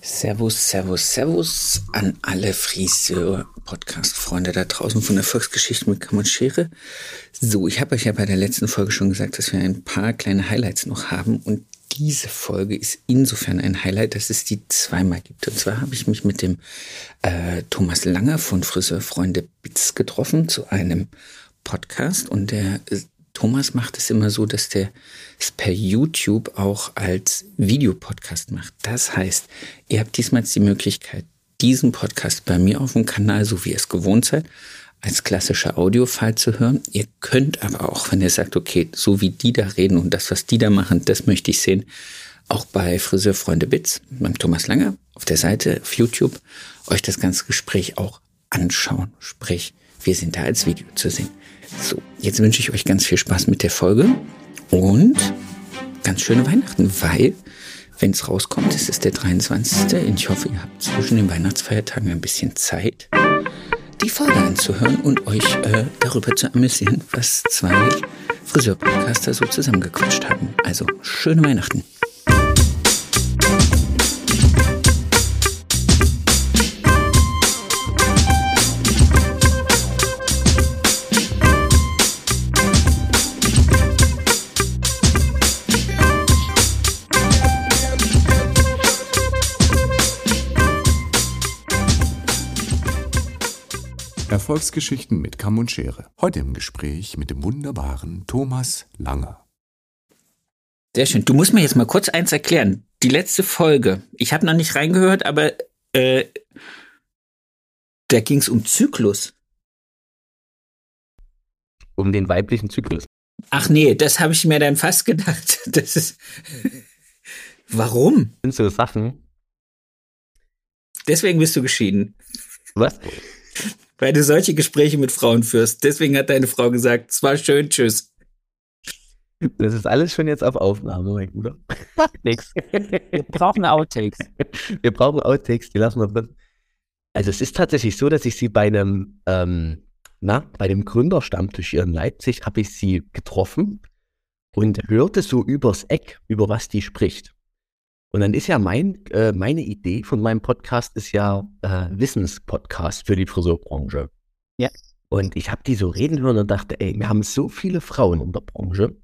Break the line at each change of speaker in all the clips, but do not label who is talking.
Servus, Servus, Servus an alle Friseur-Podcast-Freunde da draußen von der Volksgeschichte mit Kamm und Schere. So, ich habe euch ja bei der letzten Folge schon gesagt, dass wir ein paar kleine Highlights noch haben und diese Folge ist insofern ein Highlight, dass es die zweimal gibt. Und zwar habe ich mich mit dem äh, Thomas Langer von Friseurfreunde Bits getroffen zu einem Podcast und der Thomas macht es immer so, dass der es per YouTube auch als Videopodcast macht. Das heißt, ihr habt diesmal die Möglichkeit, diesen Podcast bei mir auf dem Kanal, so wie ihr es gewohnt seid, als klassischer Audiofile zu hören. Ihr könnt aber auch, wenn ihr sagt, okay, so wie die da reden und das, was die da machen, das möchte ich sehen, auch bei Friseurfreunde Bits, beim Thomas Langer auf der Seite auf YouTube, euch das ganze Gespräch auch anschauen. Sprich, wir sind da als Video zu sehen. So, jetzt wünsche ich euch ganz viel Spaß mit der Folge und ganz schöne Weihnachten, weil, wenn es rauskommt, es ist der 23. Und ich hoffe, ihr habt zwischen den Weihnachtsfeiertagen ein bisschen Zeit, die Folge anzuhören und euch äh, darüber zu amüsieren, was zwei Friseurpodcaster so zusammengequatscht haben. Also, schöne Weihnachten.
Erfolgsgeschichten mit Kamm und Schere. Heute im Gespräch mit dem wunderbaren Thomas Langer.
Sehr schön. Du musst mir jetzt mal kurz eins erklären. Die letzte Folge, ich habe noch nicht reingehört, aber äh, da ging es um Zyklus.
Um den weiblichen Zyklus.
Ach nee, das habe ich mir dann fast gedacht. Das ist. Warum?
Das sind so Sachen.
Deswegen bist du geschieden.
Was?
Weil du solche Gespräche mit Frauen führst. Deswegen hat deine Frau gesagt, es war schön, tschüss.
Das ist alles schon jetzt auf Aufnahme, mein Bruder.
Nix. Wir brauchen Outtakes.
Wir brauchen Outtakes, die lassen wir drin. Also es ist tatsächlich so, dass ich sie bei einem, ähm, na, bei dem Gründerstammtisch hier in Leipzig habe ich sie getroffen und hörte so übers Eck, über was die spricht. Und dann ist ja mein, äh, meine Idee von meinem Podcast ist ja äh, Wissenspodcast für die Friseurbranche.
Ja.
Und ich habe die so reden hören und dachte, ey, wir haben so viele Frauen in der Branche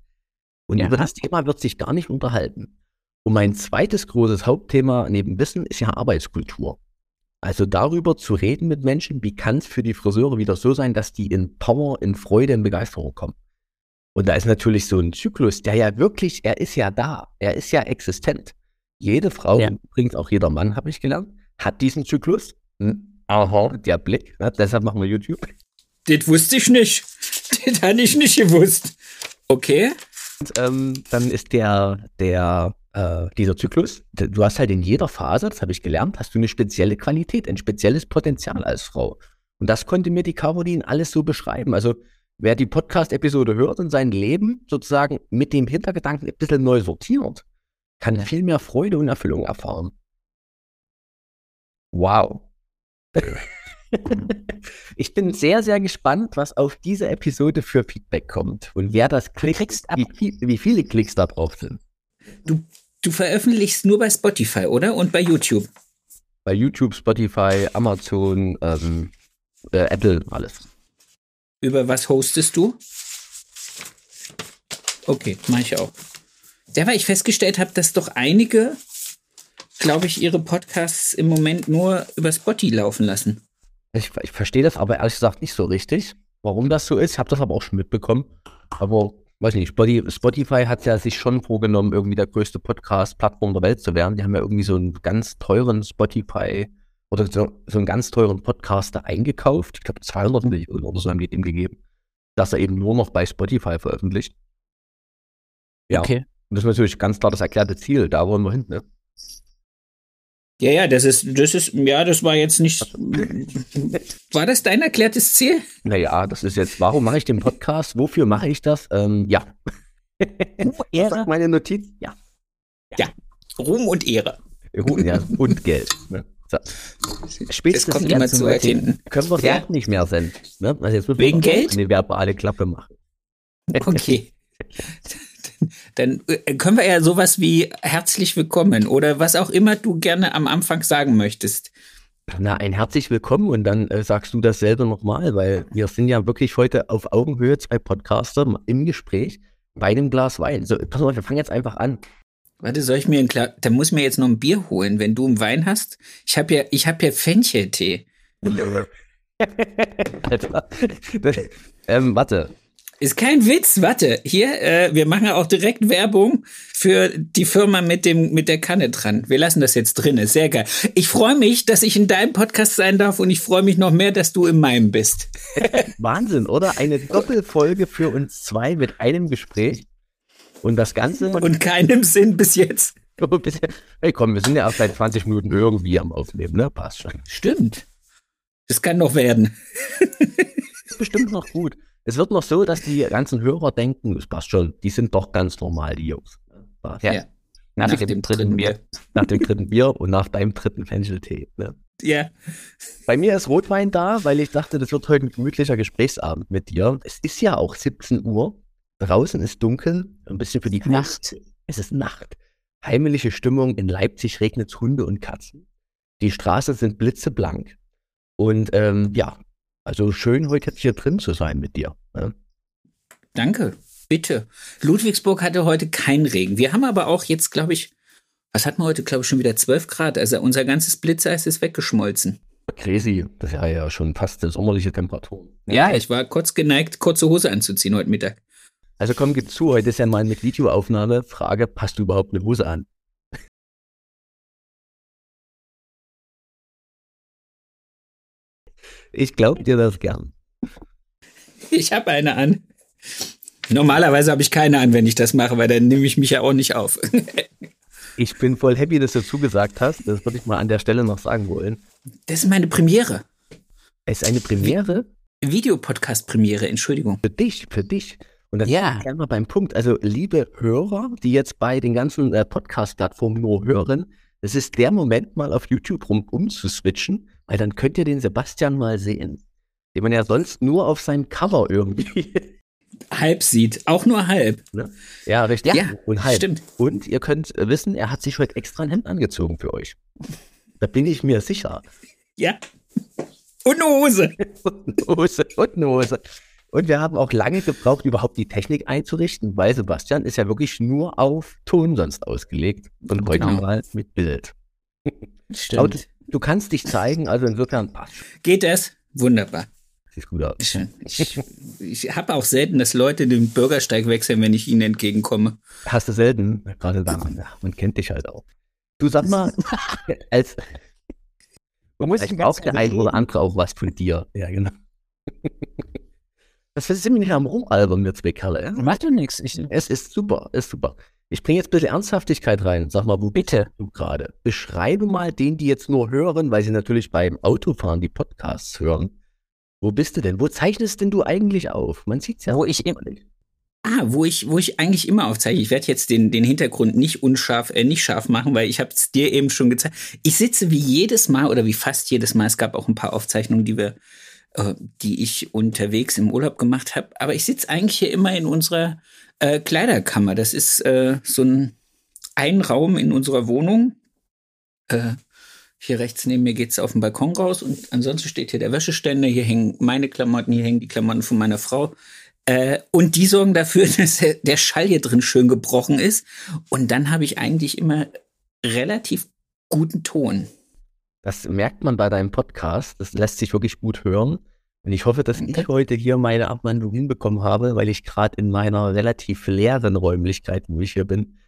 und
Ja.
über das Thema wird sich gar nicht unterhalten. Und mein zweites großes Hauptthema neben Wissen ist ja Arbeitskultur. Also darüber zu reden mit Menschen, wie kann es für die Friseure wieder so sein, dass die in Power, in Freude, in Begeisterung kommen. Und da ist natürlich so ein Zyklus, der ja wirklich, er ist ja da, er ist ja existent. Jede Frau,
Ja.
übrigens auch jeder Mann, habe ich gelernt, hat diesen Zyklus. Hm, Aha, der Blick, ne? deshalb machen wir YouTube.
Das wusste ich nicht. Das hatte ich nicht gewusst. Okay.
Und, ähm, dann ist der, der, äh, dieser Zyklus, du hast halt in jeder Phase, das habe ich gelernt, hast du eine spezielle Qualität, ein spezielles Potenzial als Frau. Und das konnte mir die Caroline alles so beschreiben. Also, wer die Podcast-Episode hört und sein Leben sozusagen mit dem Hintergedanken ein bisschen neu sortiert, kann viel mehr Freude und Erfüllung erfahren. Wow. ich bin sehr, sehr gespannt, was auf diese Episode für Feedback kommt und wer das klickt,
ab-
wie, wie viele Klicks da drauf sind.
Du veröffentlichst nur bei Spotify, oder? Und bei YouTube.
Bei YouTube, Spotify, Amazon, ähm, äh, Apple, alles.
Über was hostest du? Okay, mache ich auch. Ja, weil ich festgestellt habe, dass doch einige, glaube ich, ihre Podcasts im Moment nur über Spotify laufen lassen.
Ich, ich verstehe das aber ehrlich gesagt nicht so richtig, warum das so ist. Ich habe das aber auch schon mitbekommen. Aber weiß nicht, Spotify, Spotify hat ja sich schon vorgenommen, irgendwie der größte Podcast-Plattform der Welt zu werden. Die haben ja irgendwie so einen ganz teuren Spotify oder so, so einen ganz teuren Podcaster eingekauft. Ich glaube 200 Millionen oder so haben die dem gegeben, dass er eben nur noch bei Spotify veröffentlicht. Ja,
Okay.
Und das ist natürlich ganz klar das erklärte Ziel. Da wollen wir hin, ne?
Ja, ja, das ist, das ist, ja, das war jetzt nicht. War das dein erklärtes Ziel?
Naja, das ist jetzt, warum mache ich den Podcast? Wofür mache ich das? Ähm, ja.
Ehre.
Sagt meine Notiz? Ja.
Ruhm und Ehre.
ja. Und Geld. Ne? So.
Das
Spätestens
kommt immer zu weit hinten.
können wir es
Ja.
auch nicht mehr senden. Ne? Also jetzt müssen
Wegen
wir
Geld?
eine verbale Klappe machen.
Okay. dann äh, können wir ja sowas wie herzlich willkommen oder was auch immer du gerne am Anfang sagen möchtest.
Na, ein herzlich willkommen und dann äh, sagst du dasselbe nochmal, weil wir sind ja wirklich heute auf Augenhöhe, zwei Podcaster im Gespräch bei einem Glas Wein. So, pass auf, wir fangen jetzt einfach an.
Warte, soll ich mir ein Glas, da muss mir jetzt noch ein Bier holen, wenn du einen Wein hast? Ich habe ja, ich habe ja Fencheltee.
Alter. Ähm, warte.
Ist kein Witz, warte. Hier, äh, wir machen auch direkt Werbung für die Firma mit dem mit der Kanne dran. Wir lassen das jetzt drin, ist sehr geil. Ich freue mich, dass ich in deinem Podcast sein darf und ich freue mich noch mehr, dass du in meinem bist.
Wahnsinn, oder? Eine Doppelfolge für uns zwei mit einem Gespräch. Und das Ganze.
Und keinem Sinn bis jetzt.
Hey, komm, wir sind ja erst seit 20 Minuten irgendwie am Aufnehmen, ne? Passt schon.
Stimmt. Das kann noch werden.
Bestimmt noch gut. Es wird noch so, dass die ganzen Hörer denken, es passt schon, die sind doch ganz normal, die Jungs.
Ja.
Ja.
Nach,
Nach
dem,
dem
dritten Bier.
Nach dem dritten Bier und nach deinem dritten Fencheltee. Ne?
Ja.
Bei mir ist Rotwein da, weil ich dachte, das wird heute ein gemütlicher Gesprächsabend mit dir. Es ist ja auch 17 Uhr. Draußen ist dunkel, ein bisschen für die
Nacht.
Es ist Nacht. Heimliche Stimmung. In Leipzig regnet es Hunde und Katzen. Die Straßen sind blitzeblank. Und ähm, ja, also schön heute jetzt hier drin zu sein mit dir. Ne?
Danke. Bitte. Ludwigsburg hatte heute keinen Regen. Wir haben aber auch jetzt, glaube ich, was hatten wir heute, glaube ich, schon wieder 12 Grad. Also unser ganzes Blitzeis ist weggeschmolzen.
Crazy, das ist ja, ja schon fast eine sommerliche Temperatur.
Ja, ich war kurz geneigt, kurze Hose anzuziehen heute Mittag.
Also komm, gib zu, heute ist ja mal mit Videoaufnahme. Frage, passt du überhaupt eine Hose an? Ich glaube dir das gern.
Ich habe eine an. Normalerweise habe ich keine an, wenn ich das mache, weil dann nehme ich mich ja auch nicht auf.
Ich bin voll happy, dass du zugesagt hast. Das würde ich mal an der Stelle noch sagen wollen.
Das ist meine Premiere.
Es ist eine Premiere
Videopodcast-Premiere, Entschuldigung.
für dich, für dich. Und das
Ja.
ist gerne mal beim Punkt. Also, liebe Hörer, die jetzt bei den ganzen äh, Podcast-Plattformen nur hören, es ist der Moment, mal auf YouTube rum umzuswitchen, weil dann könnt ihr den Sebastian mal sehen. Den man ja sonst nur auf seinem Cover irgendwie.
Halb sieht, auch nur halb.
ne? Ja, richtig.
Ja,
und halb.
stimmt.
Und ihr könnt wissen, er hat sich heute extra ein Hemd angezogen für euch. Da bin ich mir sicher.
Ja. Und eine Hose.
Und eine Hose. Und eine Hose. Und wir haben auch lange gebraucht, überhaupt die Technik einzurichten, weil Sebastian ist ja wirklich nur auf Ton sonst ausgelegt. Und heute
Genau.
mal mit Bild. Aber du,
Stimmt.
du kannst dich zeigen, also insofern passt.
Geht das? Wunderbar.
Sieht gut aus.
Schön. Ich, ich habe auch selten, dass Leute den Bürgersteig wechseln, wenn ich ihnen entgegenkomme.
Hast du selten, gerade da, man, kennt dich halt auch. Du sag mal, als
Man muss
vielleicht braucht der ein oder andere auch was von dir. Ja, genau. Das wir nicht am Rumalbern, wir zwei Kerle. Ja?
Macht doch nichts. Ich,
Es ist super, ist super. Ich bringe jetzt ein bisschen Ernsthaftigkeit rein. Sag mal, wo
bitte.
bist du gerade? Beschreibe mal den, die jetzt nur hören, weil sie natürlich beim Autofahren die Podcasts hören. Wo bist du denn? Wo zeichnest denn du eigentlich auf? Man sieht's ja.
Wo ich im-.
Ah, wo ich, wo ich eigentlich immer aufzeichne. Ich werde jetzt den, den Hintergrund nicht unscharf, äh, nicht scharf machen, weil ich habe es dir eben schon gezeigt. Ich sitze wie jedes Mal oder wie fast jedes Mal. Es gab auch ein paar Aufzeichnungen, die wir, äh, die ich unterwegs im Urlaub gemacht habe. Aber ich sitze eigentlich hier immer in unserer äh, Kleiderkammer. Das ist äh, so ein, ein Raum in unserer Wohnung. Äh, hier rechts neben mir geht's auf den Balkon raus und ansonsten steht hier der Wäscheständer. Hier hängen meine Klamotten, hier hängen die Klamotten von meiner Frau. Äh, und die sorgen dafür, dass der Schall hier drin schön gebrochen ist. Und dann habe ich eigentlich immer relativ guten Ton.
Das merkt man bei deinem Podcast. Das lässt sich wirklich gut hören. Und ich hoffe, dass ich heute hier meine Abwandlung hinbekommen habe, weil ich gerade in meiner relativ leeren Räumlichkeit, wo ich hier bin,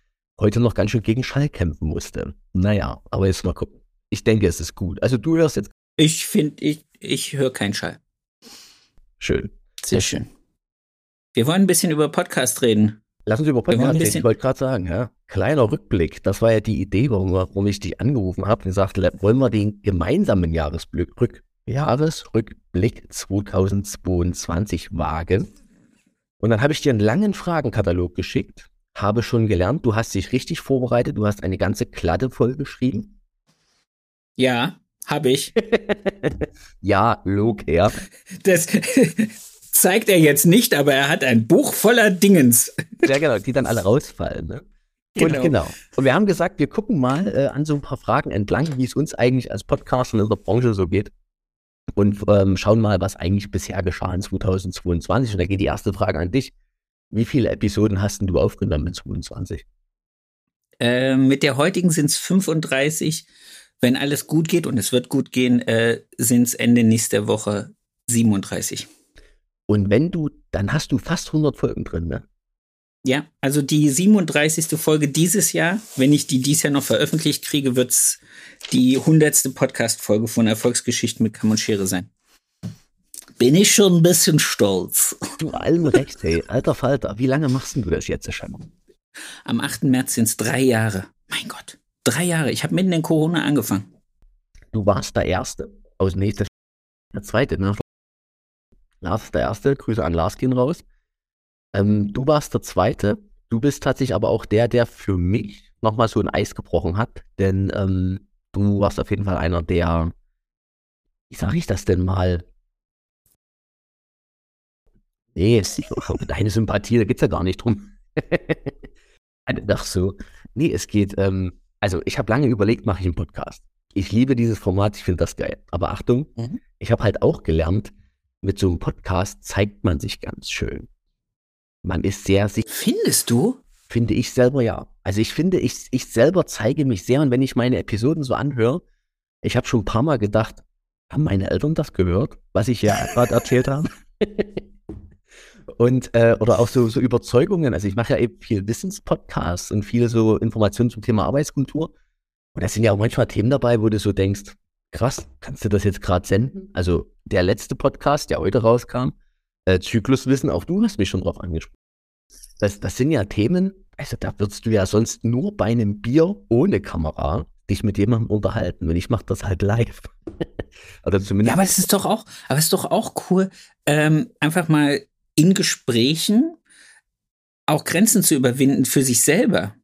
heute noch ganz schön gegen Schall kämpfen musste. Naja, aber jetzt mal gucken. Ich denke, es ist gut. Also du hörst jetzt
Ich finde, ich, ich höre keinen Schall.
schön.
Sehr schön. Wir wollen ein bisschen über Podcast reden.
Lass uns über Podcast reden. Ich wollte gerade sagen, ja. Kleiner Rückblick. Das war ja die Idee, warum, warum ich dich angerufen habe und gesagt, le- wollen wir den gemeinsamen Jahresblick, Rück, Jahresrückblick 2022 wagen? Und dann habe ich dir einen langen Fragenkatalog geschickt, habe schon gelernt, du hast dich richtig vorbereitet, du hast eine ganze Kladde voll geschrieben.
Ja, habe ich.
Ja, log her.
Das zeigt er jetzt nicht, aber er hat ein Buch voller Dingens.
Ja, genau, die dann alle rausfallen. Ne? Und
Genau.
genau. Und wir haben gesagt, wir gucken mal äh, an so ein paar Fragen entlang, wie es uns eigentlich als Podcaster in der Branche so geht. Und ähm, schauen mal, was eigentlich bisher geschah in 2022. Und da geht die erste Frage an dich. Wie viele Episoden hast denn du aufgenommen in 2022?
Äh, mit der heutigen sind es 35. Wenn alles gut geht und es wird gut gehen, äh, sind es Ende nächster Woche 37.
Und wenn du, dann hast du fast 100 Folgen drin, ne?
Ja, also die 37. Folge dieses Jahr, wenn ich die dieses Jahr noch veröffentlicht kriege, wird's die 100. Podcast-Folge von Erfolgsgeschichten mit Kamm und Schere sein. Bin ich schon ein bisschen stolz.
Du allem recht, hey. Alter Falter, wie lange machst du das jetzt schon?
Am 8. März sind es drei Jahre. Mein Gott, drei Jahre. Ich habe mitten in Corona angefangen.
Du warst der Erste. Aus nächster Der Zweite, ne? Lars ist der Erste. Grüße an Lars gehen raus. Ähm, du warst der Zweite. Du bist tatsächlich aber auch der, der für mich nochmal so ein Eis gebrochen hat. Denn ähm, du warst auf jeden Fall einer der, wie sage ich das denn mal? Nee, es deine Sympathie, da geht's ja gar nicht drum. Ach so. Nee, es geht, ähm, also ich habe lange überlegt, mache ich einen Podcast. Ich liebe dieses Format, ich finde das geil. Aber Achtung,
Mhm.
ich habe halt auch gelernt, mit so einem Podcast zeigt man sich ganz schön. Man ist sehr sich,
Findest du?
finde ich selber ja. Also ich finde, ich, ich selber zeige mich sehr und wenn ich meine Episoden so anhöre, ich habe schon ein paar Mal gedacht, haben meine Eltern das gehört, was ich ja gerade erzählt habe? und äh, oder auch so, so Überzeugungen. Also ich mache ja eben viel Wissenspodcasts und viele so Informationen zum Thema Arbeitskultur. Und da sind ja auch manchmal Themen dabei, wo du so denkst, krass, kannst du das jetzt gerade senden? Also der letzte Podcast, der heute rauskam, äh, Zykluswissen, auch du hast mich schon drauf angesprochen. Das, das sind ja Themen, also da würdest du ja sonst nur bei einem Bier ohne Kamera dich mit jemandem unterhalten. Und ich mache das halt live. Oder
Ja,
zumindest.
aber es ist doch auch, aber es ist doch auch cool, ähm, einfach mal in Gesprächen auch Grenzen zu überwinden für sich selber.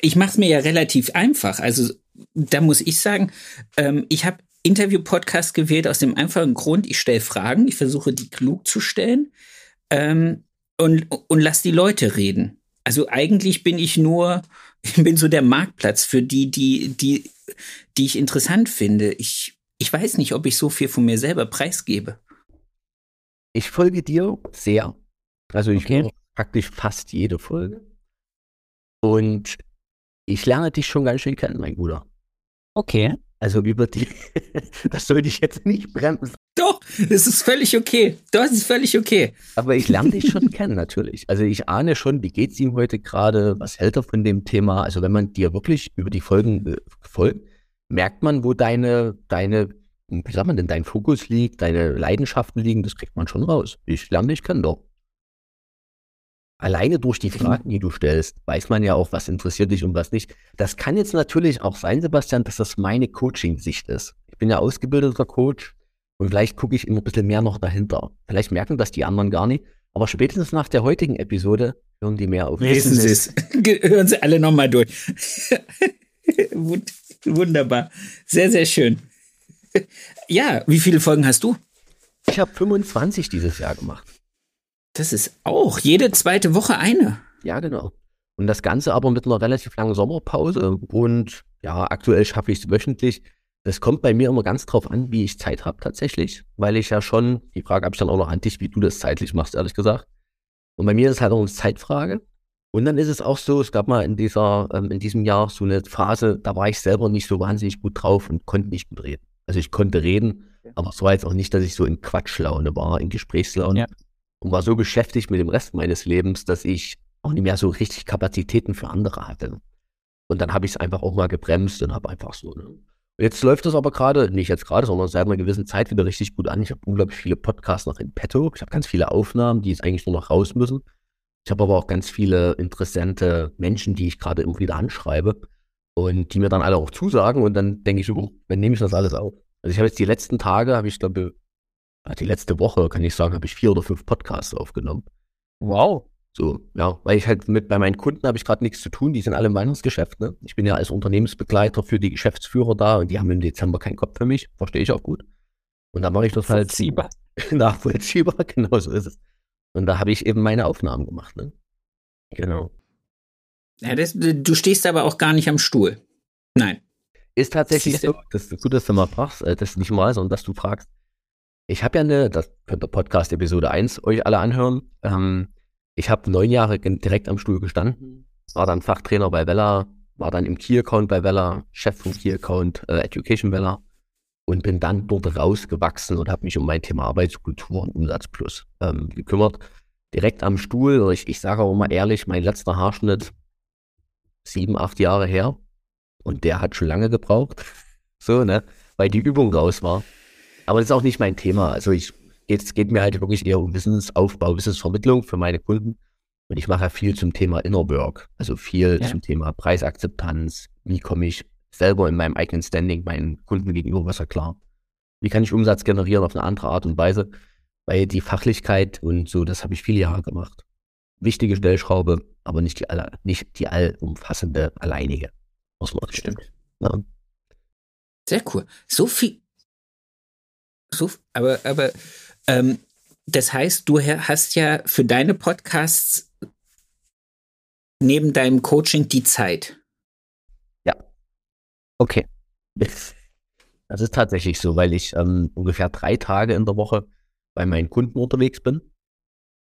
Ich mache es mir ja relativ einfach. Also da muss ich sagen, ähm, ich habe Interview-Podcast gewählt aus dem einfachen Grund, ich stelle Fragen, ich versuche die klug zu stellen ähm, und, und lass die Leute reden. Also eigentlich bin ich nur, ich bin so der Marktplatz für die, die, die, die ich interessant finde. Ich, ich weiß nicht, ob ich so viel von mir selber preisgebe.
Ich folge dir sehr. Also ich
Okay.
höre praktisch fast jede Folge. Und ich lerne dich schon ganz schön kennen, mein Bruder.
Okay.
Also über die, das sollte ich jetzt nicht bremsen.
Doch, das ist völlig okay. Das ist völlig okay.
Aber ich lerne dich schon kennen, natürlich. Also ich ahne schon, wie geht's ihm heute gerade, was hält er von dem Thema. Also wenn man dir wirklich über die Folgen äh, folgt, merkt man, wo deine, deine, wie sagt man denn, dein Fokus liegt, deine Leidenschaften liegen, das kriegt man schon raus. Ich lerne dich kennen doch. Alleine durch die Fragen, die du stellst, weiß man ja auch, was interessiert dich und was nicht. Das kann jetzt natürlich auch sein, Sebastian, dass das meine Coaching-Sicht ist. Ich bin ja ausgebildeter Coach und vielleicht gucke ich immer ein bisschen mehr noch dahinter. Vielleicht merken das die anderen gar nicht. Aber spätestens nach der heutigen Episode hören die mehr auf.
Wissen Sie es. Hören Sie alle nochmal durch. Wund- Wunderbar. Sehr, sehr schön. Ja, wie viele Folgen hast du?
Ich habe 25 dieses Jahr gemacht.
Das ist auch jede zweite Woche eine.
Ja, genau. Und das Ganze aber mit einer relativ langen Sommerpause. Und ja, aktuell schaffe ich es wöchentlich. Das kommt bei mir immer ganz drauf an, wie ich Zeit habe tatsächlich. Weil ich ja schon, die Frage habe ich dann auch noch an dich, wie du das zeitlich machst, ehrlich gesagt. Und bei mir ist es halt auch eine Zeitfrage. Und dann ist es auch so, es gab mal in dieser, ähm, in diesem Jahr so eine Phase, da war ich selber nicht so wahnsinnig gut drauf und konnte nicht gut reden. Also ich konnte reden, aber es war jetzt auch nicht, dass ich so in Quatschlaune war, in Gesprächslaune.
Ja.
Und war so beschäftigt mit dem Rest meines Lebens, dass ich auch nicht mehr so richtig Kapazitäten für andere hatte. Und dann habe ich es einfach auch mal gebremst und habe einfach so. Ne? Jetzt läuft das aber gerade, nicht jetzt gerade, sondern seit einer gewissen Zeit wieder richtig gut an. Ich habe unglaublich viele Podcasts noch in petto. Ich habe ganz viele Aufnahmen, die jetzt eigentlich nur noch raus müssen. Ich habe aber auch ganz viele interessante Menschen, die ich gerade immer wieder anschreibe und die mir dann alle auch zusagen. Und dann denke ich so, oh, wann nehme ich das alles auf? Also ich habe jetzt die letzten Tage, habe ich glaube, die letzte Woche, kann ich sagen, habe ich vier oder fünf Podcasts aufgenommen.
Wow.
So, ja, weil ich halt mit bei meinen Kunden habe ich gerade nichts zu tun, die sind alle im Weihnachtsgeschäft, ne? Ich bin ja als Unternehmensbegleiter für die Geschäftsführer da und die haben im Dezember keinen Kopf für mich, verstehe ich auch gut. Und dann mache ich das halt,
Vollziehbar.
nachvollziehbar, genau so ist es. Und da habe ich eben meine Aufnahmen gemacht. Ne? Genau.
Ja, das, du stehst aber auch gar nicht am Stuhl. Nein.
Ist tatsächlich so, das ist gut, dass du mal fragst, äh, das nicht mal, sondern dass du fragst. Ich habe ja eine, das könnt ihr Podcast Episode 1 euch alle anhören. Ähm, ich habe neun Jahre direkt am Stuhl gestanden, war dann Fachtrainer bei Vella, war dann im Key-Account bei Vella, Chef vom Key-Account äh, Education Vella und bin dann dort rausgewachsen und habe mich um mein Thema Arbeitskultur und Umsatz plus ähm, gekümmert. Direkt am Stuhl, ich, ich sage auch mal ehrlich, mein letzter Haarschnitt sieben, acht Jahre her und der hat schon lange gebraucht, so, ne, weil die Übung raus war. Aber das ist auch nicht mein Thema. Also ich, es geht mir halt wirklich eher um Wissensaufbau, Wissensvermittlung für meine Kunden. Und ich mache ja viel zum Thema Inner Work, also viel
Ja.
zum Thema Preisakzeptanz. Wie komme ich selber in meinem eigenen Standing meinen Kunden gegenüber besser klar? Wie kann ich Umsatz generieren auf eine andere Art und Weise? Weil die Fachlichkeit und so, das habe ich viele Jahre gemacht. Wichtige Stellschraube, aber nicht die, alle, nicht die allumfassende, alleinige. Muss man
Stimmt.
Ja.
Sehr cool. So viel. So, aber, aber, ähm, das heißt, du ha- hast ja für deine Podcasts neben deinem Coaching die Zeit.
Okay. Das ist tatsächlich so, weil ich ähm, ungefähr drei Tage in der Woche bei meinen Kunden unterwegs bin.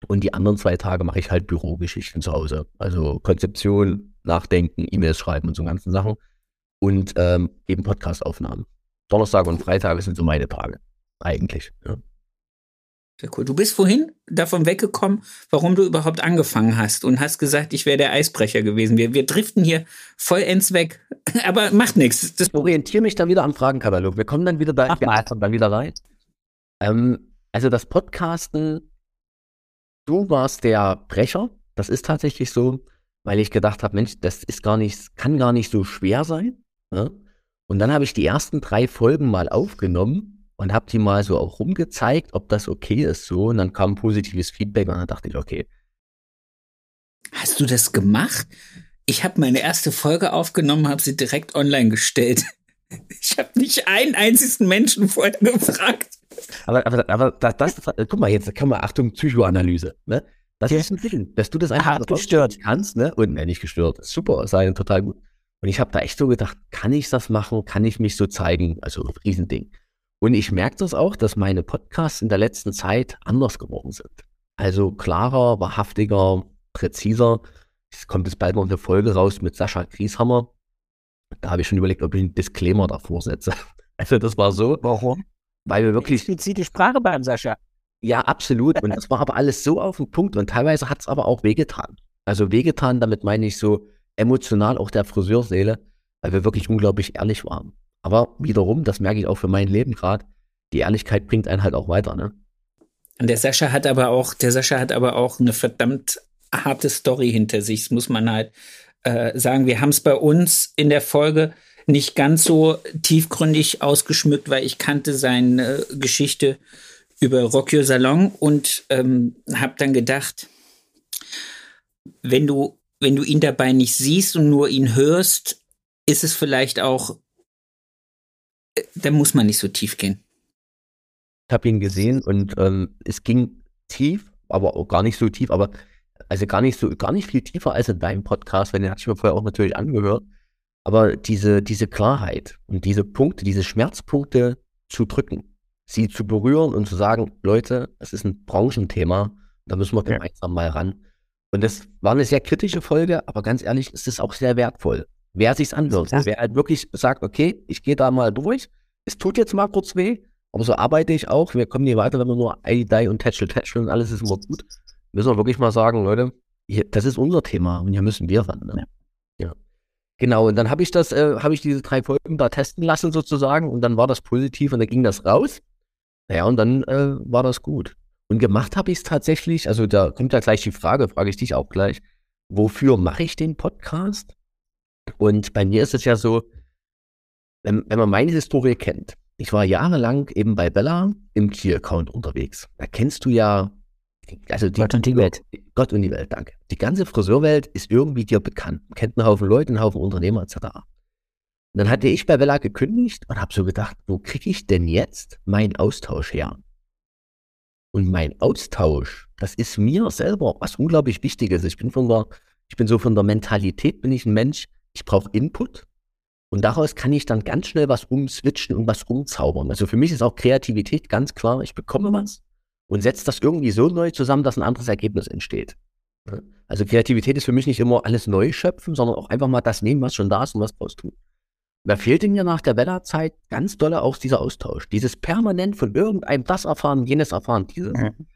Und die anderen zwei Tage mache ich halt Bürogeschichten zu Hause. Also Konzeption, Nachdenken, E-Mails schreiben und so ganzen Sachen. Und ähm, eben Podcastaufnahmen. Donnerstag und Freitag sind so meine Tage. Eigentlich. Ja.
Sehr cool. Du bist vorhin davon weggekommen, warum du überhaupt angefangen hast und hast gesagt, ich wäre der Eisbrecher gewesen. Wir, wir driften hier vollends weg. Aber macht nichts.
Ich orientiere mich dann wieder am Fragenkatalog. Wir kommen dann wieder da, wir kommen dann wieder rein. Ähm, also das Podcasten, du warst der Brecher. Das ist tatsächlich so, weil ich gedacht habe, Mensch, das ist gar nicht, kann gar nicht so schwer sein. Ne? Und dann habe ich die ersten drei Folgen mal aufgenommen und habe die mal so auch rumgezeigt, ob das okay ist so. Und dann kam positives Feedback und dann dachte ich, okay,
Hast du das gemacht? Ich habe meine erste Folge aufgenommen, habe sie direkt online gestellt. Ich habe nicht einen einzigen Menschen vorher gefragt.
Aber, aber, aber das, das, guck mal, jetzt kann man, Achtung, Psychoanalyse, ne? Das ist ein Ding, dass du das einfach
Hart gestört.
kannst, ne? Und ne, nicht gestört. Super, sei total gut. Und ich habe da echt so gedacht, kann ich das machen? Kann ich mich so zeigen? Also Riesending. Und ich merke das auch, dass meine Podcasts in der letzten Zeit anders geworden sind. Also klarer, wahrhaftiger, präziser. Es kommt jetzt bald noch eine Folge raus mit Sascha Grieshammer. Da habe ich schon überlegt, ob ich einen Disclaimer davor setze. Also das war so,
Warum?
weil wir wirklich
Explizite Sprache beim Sascha.
ja, absolut. Und das war aber alles so auf den Punkt und teilweise hat es aber auch wehgetan. Also wehgetan, damit meine ich so emotional auch der Friseurseele, weil wir wirklich unglaublich ehrlich waren. Aber wiederum, das merke ich auch für mein Leben gerade, die Ehrlichkeit bringt einen halt auch weiter, ne?
Und der Sascha hat aber auch, der Sascha hat aber auch eine verdammt harte Story hinter sich. Das muss man halt äh, sagen. Wir haben es bei uns in der Folge nicht ganz so tiefgründig ausgeschmückt, weil ich kannte seine Geschichte über Rockio Salon und ähm, habe dann gedacht, wenn du wenn du ihn dabei nicht siehst und nur ihn hörst, ist es vielleicht auch, äh, da muss man nicht so tief gehen.
Ich habe ihn gesehen und ähm, es ging tief, aber auch gar nicht so tief, aber also gar nicht so, gar nicht viel tiefer als in deinem Podcast, weil den hatte ich mir vorher auch natürlich angehört. Aber diese, diese Klarheit und diese Punkte, diese Schmerzpunkte zu drücken, sie zu berühren und zu sagen, Leute, es ist ein Branchenthema, da müssen wir
Ja.
gemeinsam mal ran. Und das war eine sehr kritische Folge, aber ganz ehrlich, es ist auch sehr wertvoll. Wer sich's anhört,
Ja.
wer halt wirklich sagt, okay, ich gehe da mal durch, es tut jetzt mal kurz weh, aber so arbeite ich auch. Wir kommen nie weiter, wenn wir nur ID und Tätschel, Tätschel und alles ist immer gut. Müssen wir wirklich mal sagen, Leute, hier, das ist unser Thema und hier müssen wir ran. Ne? Ja. Genau, und dann habe ich das, äh, habe ich diese drei Folgen da testen lassen sozusagen und dann war das positiv und dann ging das raus. Naja, und dann äh, war das gut. Und gemacht habe ich es tatsächlich, also da kommt ja gleich die Frage, frage ich dich auch gleich, wofür mache ich den Podcast? Und bei mir ist es ja so, wenn, wenn man meine Historie kennt, ich war jahrelang eben bei Bella im Key-Account unterwegs. Da kennst du ja, also die,
Gott und die Welt.
Gott und die Welt, danke. Die ganze Friseurwelt ist irgendwie dir bekannt. Kennt einen Haufen Leute, einen Haufen Unternehmer etc. Und dann hatte ich bei Bella gekündigt und habe so gedacht, wo kriege ich denn jetzt meinen Austausch her? Und mein Austausch, das ist mir selber was unglaublich Wichtiges. Ich bin von der, ich bin so von der Mentalität, bin ich ein Mensch, ich brauche Input. Und daraus kann ich dann ganz schnell was umswitchen und was umzaubern. Also für mich ist auch Kreativität ganz klar, ich bekomme was und setze das irgendwie so neu zusammen, dass ein anderes Ergebnis entsteht. Also Kreativität ist für mich nicht immer alles neu schöpfen, sondern auch einfach mal das nehmen, was schon da ist und was draus tun. Da fehlte mir nach der Wella-Zeit ganz dolle auch dieser Austausch. Dieses permanent von irgendeinem das erfahren, jenes erfahren, dieses. Mhm.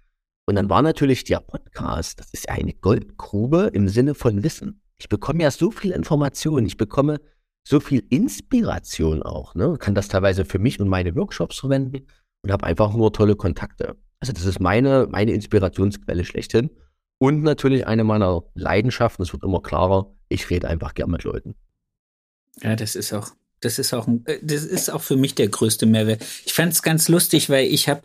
Und dann war natürlich der Podcast, das ist ja eine Goldgrube im Sinne von Wissen. Ich bekomme ja so viel Information, ich bekomme so viel Inspiration auch. Ne? Kann das teilweise für mich und meine Workshops verwenden und habe einfach nur tolle Kontakte. Also das ist meine, meine Inspirationsquelle schlechthin. Und natürlich eine meiner Leidenschaften, es wird immer klarer, ich rede einfach gern mit Leuten.
Ja, das ist auch, das ist auch, äh, das ist auch für mich der größte Mehrwert. Ich fand es ganz lustig, weil ich habe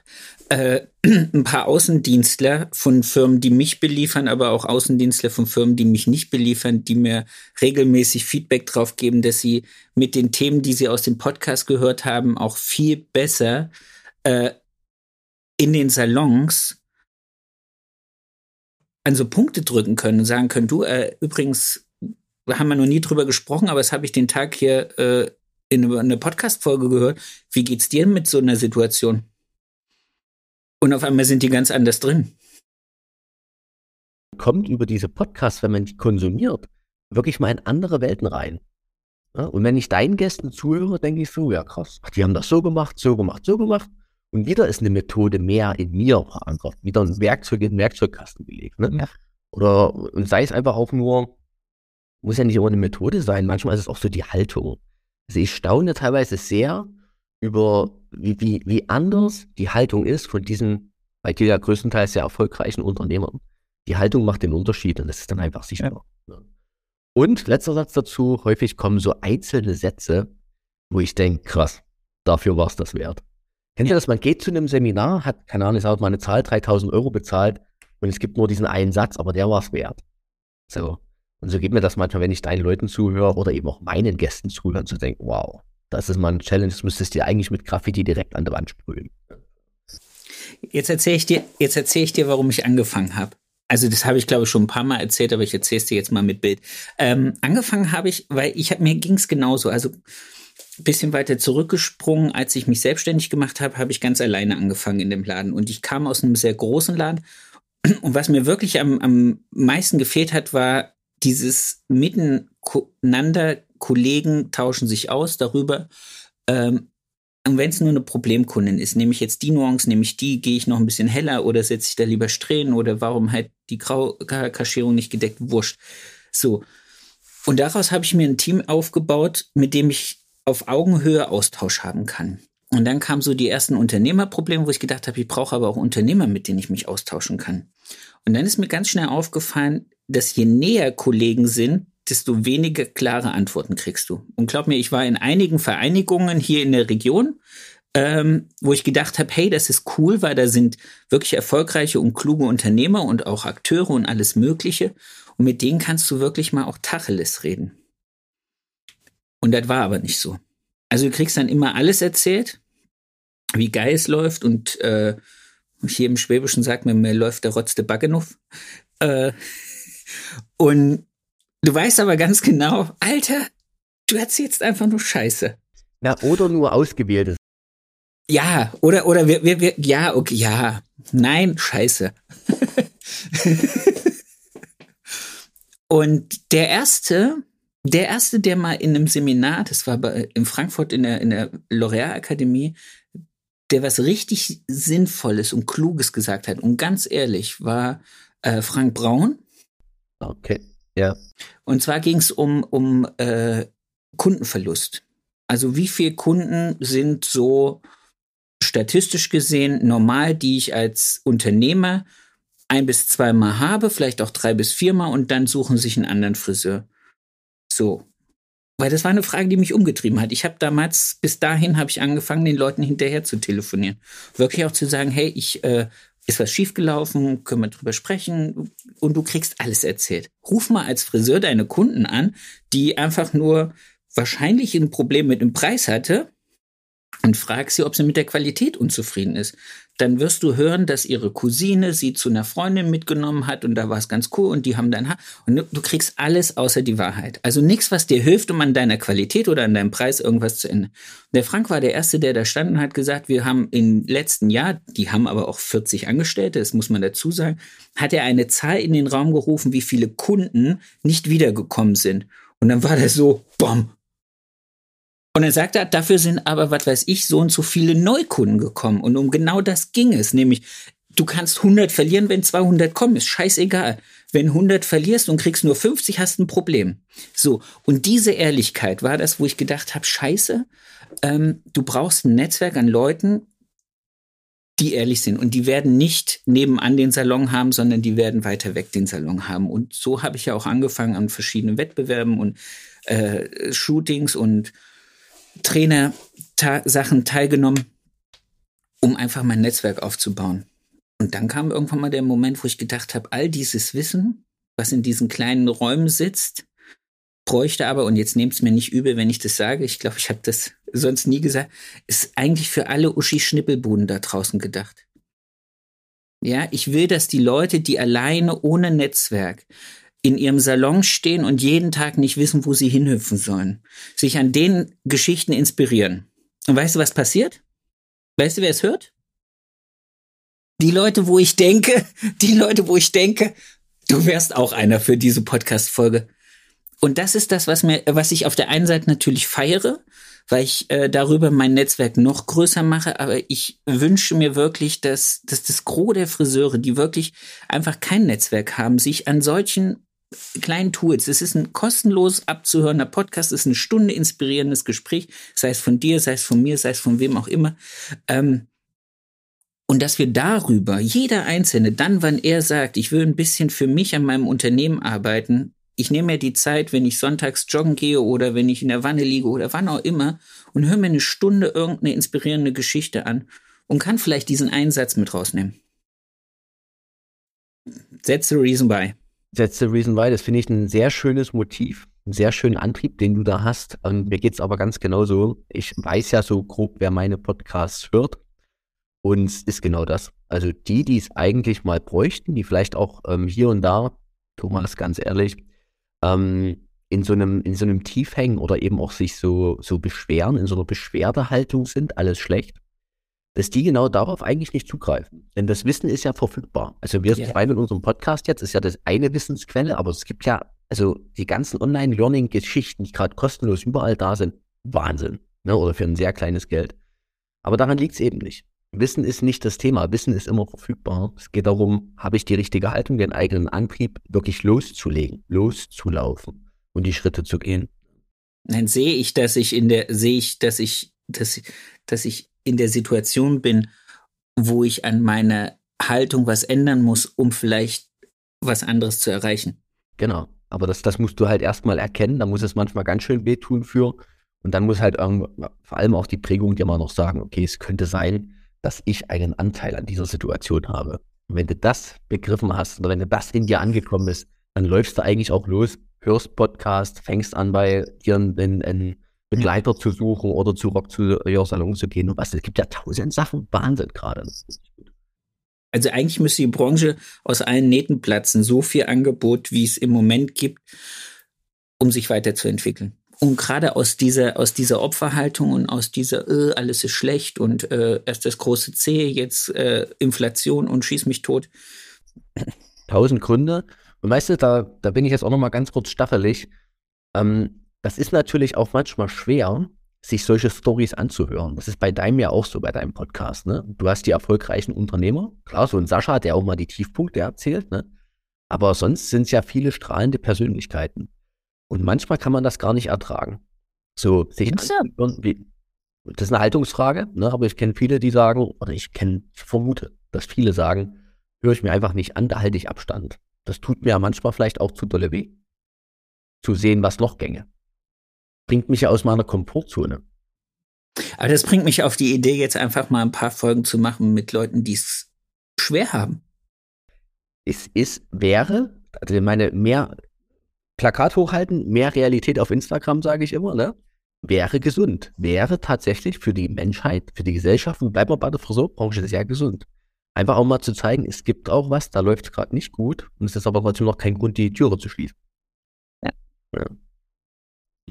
äh, ein paar Außendienstler von Firmen, die mich beliefern, aber auch Außendienstler von Firmen, die mich nicht beliefern, die mir regelmäßig Feedback drauf geben, dass sie mit den Themen, die sie aus dem Podcast gehört haben, auch viel besser äh, in den Salons an so Punkte drücken können und sagen können, du, äh, übrigens, da haben wir noch nie drüber gesprochen, aber das habe ich den Tag hier äh, in einer Podcast-Folge gehört. Wie geht's dir mit so einer Situation? Und auf einmal sind die ganz anders drin.
Kommt über diese Podcasts, wenn man die konsumiert, wirklich mal in andere Welten rein. Ja, und wenn ich deinen Gästen zuhöre, denke ich so, ja krass, die haben das so gemacht, so gemacht, so gemacht. Und wieder ist eine Methode mehr in mir verankert, wieder ein Werkzeug in den Werkzeugkasten gelegt. Ne? Ja. Oder und sei es einfach auch nur, muss ja nicht immer eine Methode sein, manchmal ist es auch so die Haltung. Also ich staune teilweise sehr über, wie, wie, wie anders die Haltung ist von diesen, bei dir ja größtenteils sehr erfolgreichen Unternehmern. Die Haltung macht den Unterschied und das ist dann einfach sichtbar. Ja. Ne? Und letzter Satz dazu, häufig kommen so einzelne Sätze, wo ich denke, krass, dafür war es das wert. Kennt ihr das? Man geht zu einem Seminar, hat, keine Ahnung, ich sage mal eine Zahl, 3000 Euro bezahlt und es gibt nur diesen einen Satz, aber der war es wert. So. Und so geht mir das manchmal, wenn ich deinen Leuten zuhöre oder eben auch meinen Gästen zuhöre, zu denken, wow, das ist mal ein Challenge, das müsstest du dir eigentlich mit Graffiti direkt an der Wand sprühen.
Jetzt erzähle ich dir, jetzt erzähle ich dir, warum ich angefangen habe. Also das habe ich glaube ich schon ein paar Mal erzählt, aber ich erzähle es dir jetzt mal mit Bild. Ähm, angefangen habe ich, weil ich mir ging es genauso. Also bisschen weiter zurückgesprungen, als ich mich selbstständig gemacht habe, habe ich ganz alleine angefangen in dem Laden. Und ich kam aus einem sehr großen Laden. Und was mir wirklich am, am meisten gefehlt hat, war dieses Miteinander, Kollegen tauschen sich aus darüber. Ähm, und wenn es nur eine Problemkundin ist, nehme ich jetzt die Nuance, nehme ich die, gehe ich noch ein bisschen heller oder setze ich da lieber Strähnen oder warum halt die Graukaschierung nicht gedeckt, wurscht. So. Und daraus habe ich mir ein Team aufgebaut, mit dem ich auf Augenhöhe Austausch haben kann. Und dann kamen so die ersten Unternehmerprobleme, wo ich gedacht habe, ich brauche aber auch Unternehmer, mit denen ich mich austauschen kann. Und dann ist mir ganz schnell aufgefallen, dass je näher Kollegen sind, desto weniger klare Antworten kriegst du. Und glaub mir, ich war in einigen Vereinigungen hier in der Region, ähm, wo ich gedacht habe, hey, das ist cool, weil da sind wirklich erfolgreiche und kluge Unternehmer und auch Akteure und alles Mögliche. Und mit denen kannst du wirklich mal auch Tacheles reden. Und das war aber nicht so. Also du kriegst dann immer alles erzählt, wie geil es läuft und äh, hier im Schwäbischen sagt man, mir läuft der Rotz der Baggenuff. Äh, und du weißt aber ganz genau, Alter, du erzählst einfach nur Scheiße.
Na, oder nur ausgewähltes.
Ja, oder, oder wir, wir, wir, ja, okay, ja. Nein, Scheiße. und der erste, der erste, der mal in einem Seminar, das war bei, in Frankfurt in der, in der L'Oréal Akademie, der was richtig Sinnvolles und Kluges gesagt hat und ganz ehrlich, war äh, Frank Braun.
Okay, ja.
Und zwar ging es um, um äh, Kundenverlust. Also wie viele Kunden sind so statistisch gesehen normal, die ich als Unternehmer ein bis zweimal habe, vielleicht auch drei bis viermal und dann suchen sich einen anderen Friseur. So. Weil das war eine Frage, die mich umgetrieben hat. Ich habe damals, bis dahin habe ich angefangen, den Leuten hinterher zu telefonieren. Wirklich auch zu sagen, hey, ich, äh, ist was schiefgelaufen, können wir drüber sprechen und du kriegst alles erzählt. Ruf mal als Friseur deine Kunden an, die einfach nur wahrscheinlich ein Problem mit dem Preis hatte und frag sie, ob sie mit der Qualität unzufrieden ist. Dann wirst du hören, dass ihre Cousine sie zu einer Freundin mitgenommen hat und da war es ganz cool und die haben dann und du kriegst alles außer die Wahrheit. Also nichts, was dir hilft, um an deiner Qualität oder an deinem Preis irgendwas zu ändern. Der Frank war der erste, der da stand und hat gesagt, wir haben im letzten Jahr, die haben aber auch 40 Angestellte, das muss man dazu sagen, hat er eine Zahl in den Raum gerufen, wie viele Kunden nicht wiedergekommen sind. Und dann war der so, bom, und er sagte, dafür sind aber, was weiß ich, so und so viele Neukunden gekommen. Und um genau das ging es. Nämlich, du kannst 100 verlieren, wenn 200 kommen. Ist scheißegal. Wenn 100 verlierst und kriegst nur 50, hast ein Problem. So. Und diese Ehrlichkeit war das, wo ich gedacht habe, scheiße, ähm, du brauchst ein Netzwerk an Leuten, die ehrlich sind. Und die werden nicht nebenan den Salon haben, sondern die werden weiter weg den Salon haben. Und so habe ich ja auch angefangen an verschiedenen Wettbewerben und äh, Shootings und Trainer-Sachen teilgenommen, um einfach mein Netzwerk aufzubauen. Und dann kam irgendwann mal der Moment, wo ich gedacht habe, all dieses Wissen, was in diesen kleinen Räumen sitzt, bräuchte aber, und jetzt nehmt es mir nicht übel, wenn ich das sage, ich glaube, ich habe das sonst nie gesagt, ist eigentlich für alle Uschi-Schnippelbuden da draußen gedacht. Ja, ich will, dass die Leute, die alleine ohne Netzwerk in ihrem Salon stehen und jeden Tag nicht wissen, wo sie hinhüpfen sollen, sich an den Geschichten inspirieren. Und weißt du, was passiert? Weißt du, wer es hört? Die Leute, wo ich denke, die Leute, wo ich denke, du wärst auch einer für diese Podcast-Folge. Und das ist das, was mir, was ich auf der einen Seite natürlich feiere, weil ich äh, darüber mein Netzwerk noch größer mache, aber ich wünsche mir wirklich, dass, dass das Gros der Friseure, die wirklich einfach kein Netzwerk haben, sich an solchen kleinen Tools. Es ist ein kostenlos abzuhörender Podcast, es ist eine Stunde inspirierendes Gespräch, sei es von dir, sei es von mir, sei es von wem auch immer. Ähm, und dass wir darüber, jeder Einzelne, dann, wann er sagt, ich will ein bisschen für mich an meinem Unternehmen arbeiten, ich nehme mir die Zeit, wenn ich sonntags joggen gehe oder wenn ich in der Wanne liege oder wann auch immer und höre mir eine Stunde irgendeine inspirierende Geschichte an und kann vielleicht diesen Einsatz mit rausnehmen. That's the reason why.
That's the reason why. Das finde ich ein sehr schönes Motiv, einen sehr schönen Antrieb, den du da hast. Und mir geht es aber ganz genauso. Ich weiß ja so grob, wer meine Podcasts hört. Und es ist genau das. Also die, die es eigentlich mal bräuchten, die vielleicht auch ähm, hier und da, Thomas, ganz ehrlich, ähm, in so einem, in so einem Tief hängen oder eben auch sich so, so beschweren, in so einer Beschwerdehaltung sind, alles schlecht dass die genau darauf eigentlich nicht zugreifen. Denn das Wissen ist ja verfügbar. Also wir yeah. zwei mit unserem Podcast jetzt ist ja das eine Wissensquelle, aber es gibt ja, also die ganzen Online-Learning-Geschichten, die gerade kostenlos überall da sind, Wahnsinn. Ne? Oder für ein sehr kleines Geld. Aber daran liegt es eben nicht. Wissen ist nicht das Thema. Wissen ist immer verfügbar. Es geht darum, habe ich die richtige Haltung, den eigenen Antrieb wirklich loszulegen, loszulaufen und die Schritte zu gehen.
Dann sehe ich, dass ich in der, sehe ich, dass ich, dass, dass ich in der Situation bin, wo ich an meiner Haltung was ändern muss, um vielleicht was anderes zu erreichen.
Genau. Aber das, das musst du halt erstmal erkennen. Da muss es manchmal ganz schön wehtun für. Und dann muss halt vor allem auch die Prägung dir mal noch sagen, okay, es könnte sein, dass ich einen Anteil an dieser Situation habe. Und wenn du das begriffen hast oder wenn du das in dir angekommen ist, dann läufst du eigentlich auch los, hörst Podcast, fängst an bei dir einen, einen Begleiter zu suchen oder zu Rock zu Your Salon zu gehen und was. Es gibt ja tausend Sachen. Wahnsinn gerade.
Also eigentlich müsste die Branche aus allen Nähten platzen. So viel Angebot, wie es im Moment gibt, um sich weiterzuentwickeln. Und gerade aus dieser, aus dieser Opferhaltung und aus dieser, äh, alles ist schlecht und äh, erst das große C, jetzt äh, Inflation und schieß mich tot.
Tausend Gründe. Und weißt du, da, da bin ich jetzt auch noch mal ganz kurz staffelig. Ähm, das ist natürlich auch manchmal schwer, sich solche Stories anzuhören. Das ist bei deinem ja auch so, bei deinem Podcast. Ne? Du hast die erfolgreichen Unternehmer, klar, so ein Sascha, der auch mal die Tiefpunkte erzählt, ne? aber sonst sind es ja viele strahlende Persönlichkeiten. Und manchmal kann man das gar nicht ertragen. So, sich anzuhören, wie, das ist eine Haltungsfrage, ne? aber ich kenne viele, die sagen, oder ich kenne, ich vermute, dass viele sagen, höre ich mir einfach nicht an, da halte ich Abstand. Das tut mir ja manchmal vielleicht auch zu dolle weh. Zu sehen, was noch gänge bringt mich ja aus meiner Komfortzone.
Aber das bringt mich auf die Idee, jetzt einfach mal ein paar Folgen zu machen mit Leuten, die es schwer haben.
Es ist, wäre, also meine, mehr Plakat hochhalten, mehr Realität auf Instagram, sage ich immer, ne? wäre gesund. Wäre tatsächlich für die Menschheit, für die Gesellschaft und bleiben wir bei der Friseurbranche sehr gesund. Einfach auch mal zu zeigen, es gibt auch was, da läuft es gerade nicht gut und es ist aber trotzdem noch kein Grund, die Türe zu schließen.
Ja.
ja.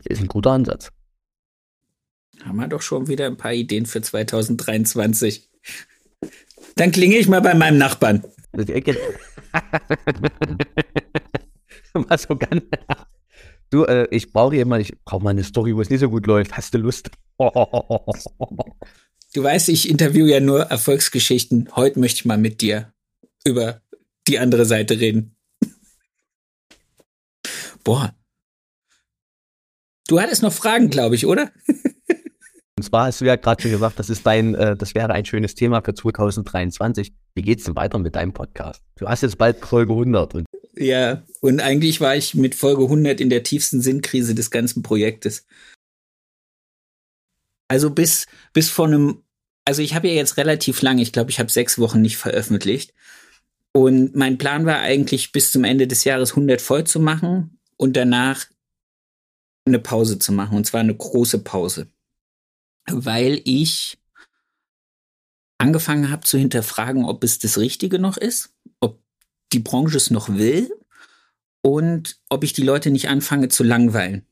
Ist ein guter Ansatz.
Haben wir doch schon wieder ein paar Ideen für 2023. Dann klinge ich mal bei meinem Nachbarn.
mal so ganz. Du, äh, ich brauche jemanden, ich brauche mal eine Story, wo es nicht so gut läuft. Hast du Lust?
Du weißt, ich interviewe ja nur Erfolgsgeschichten. Heute möchte ich mal mit dir über die andere Seite reden. Boah. Du hattest noch Fragen, glaube ich, oder?
Und zwar hast du ja gerade schon gesagt, das ist dein, äh, das wäre ein schönes Thema für 2023. Wie geht's denn weiter mit deinem Podcast? Du hast jetzt bald Folge 100 und
ja, und eigentlich war ich mit Folge 100 in der tiefsten Sinnkrise des ganzen Projektes. Also bis, bis vor einem, also ich habe ja jetzt relativ lang, ich glaube, ich habe sechs Wochen nicht veröffentlicht. Und mein Plan war eigentlich bis zum Ende des Jahres 100 voll zu machen und danach eine Pause zu machen. Und zwar eine große Pause. Weil ich angefangen habe zu hinterfragen, ob es das Richtige noch ist, ob die Branche es noch will und ob ich die Leute nicht anfange zu langweilen.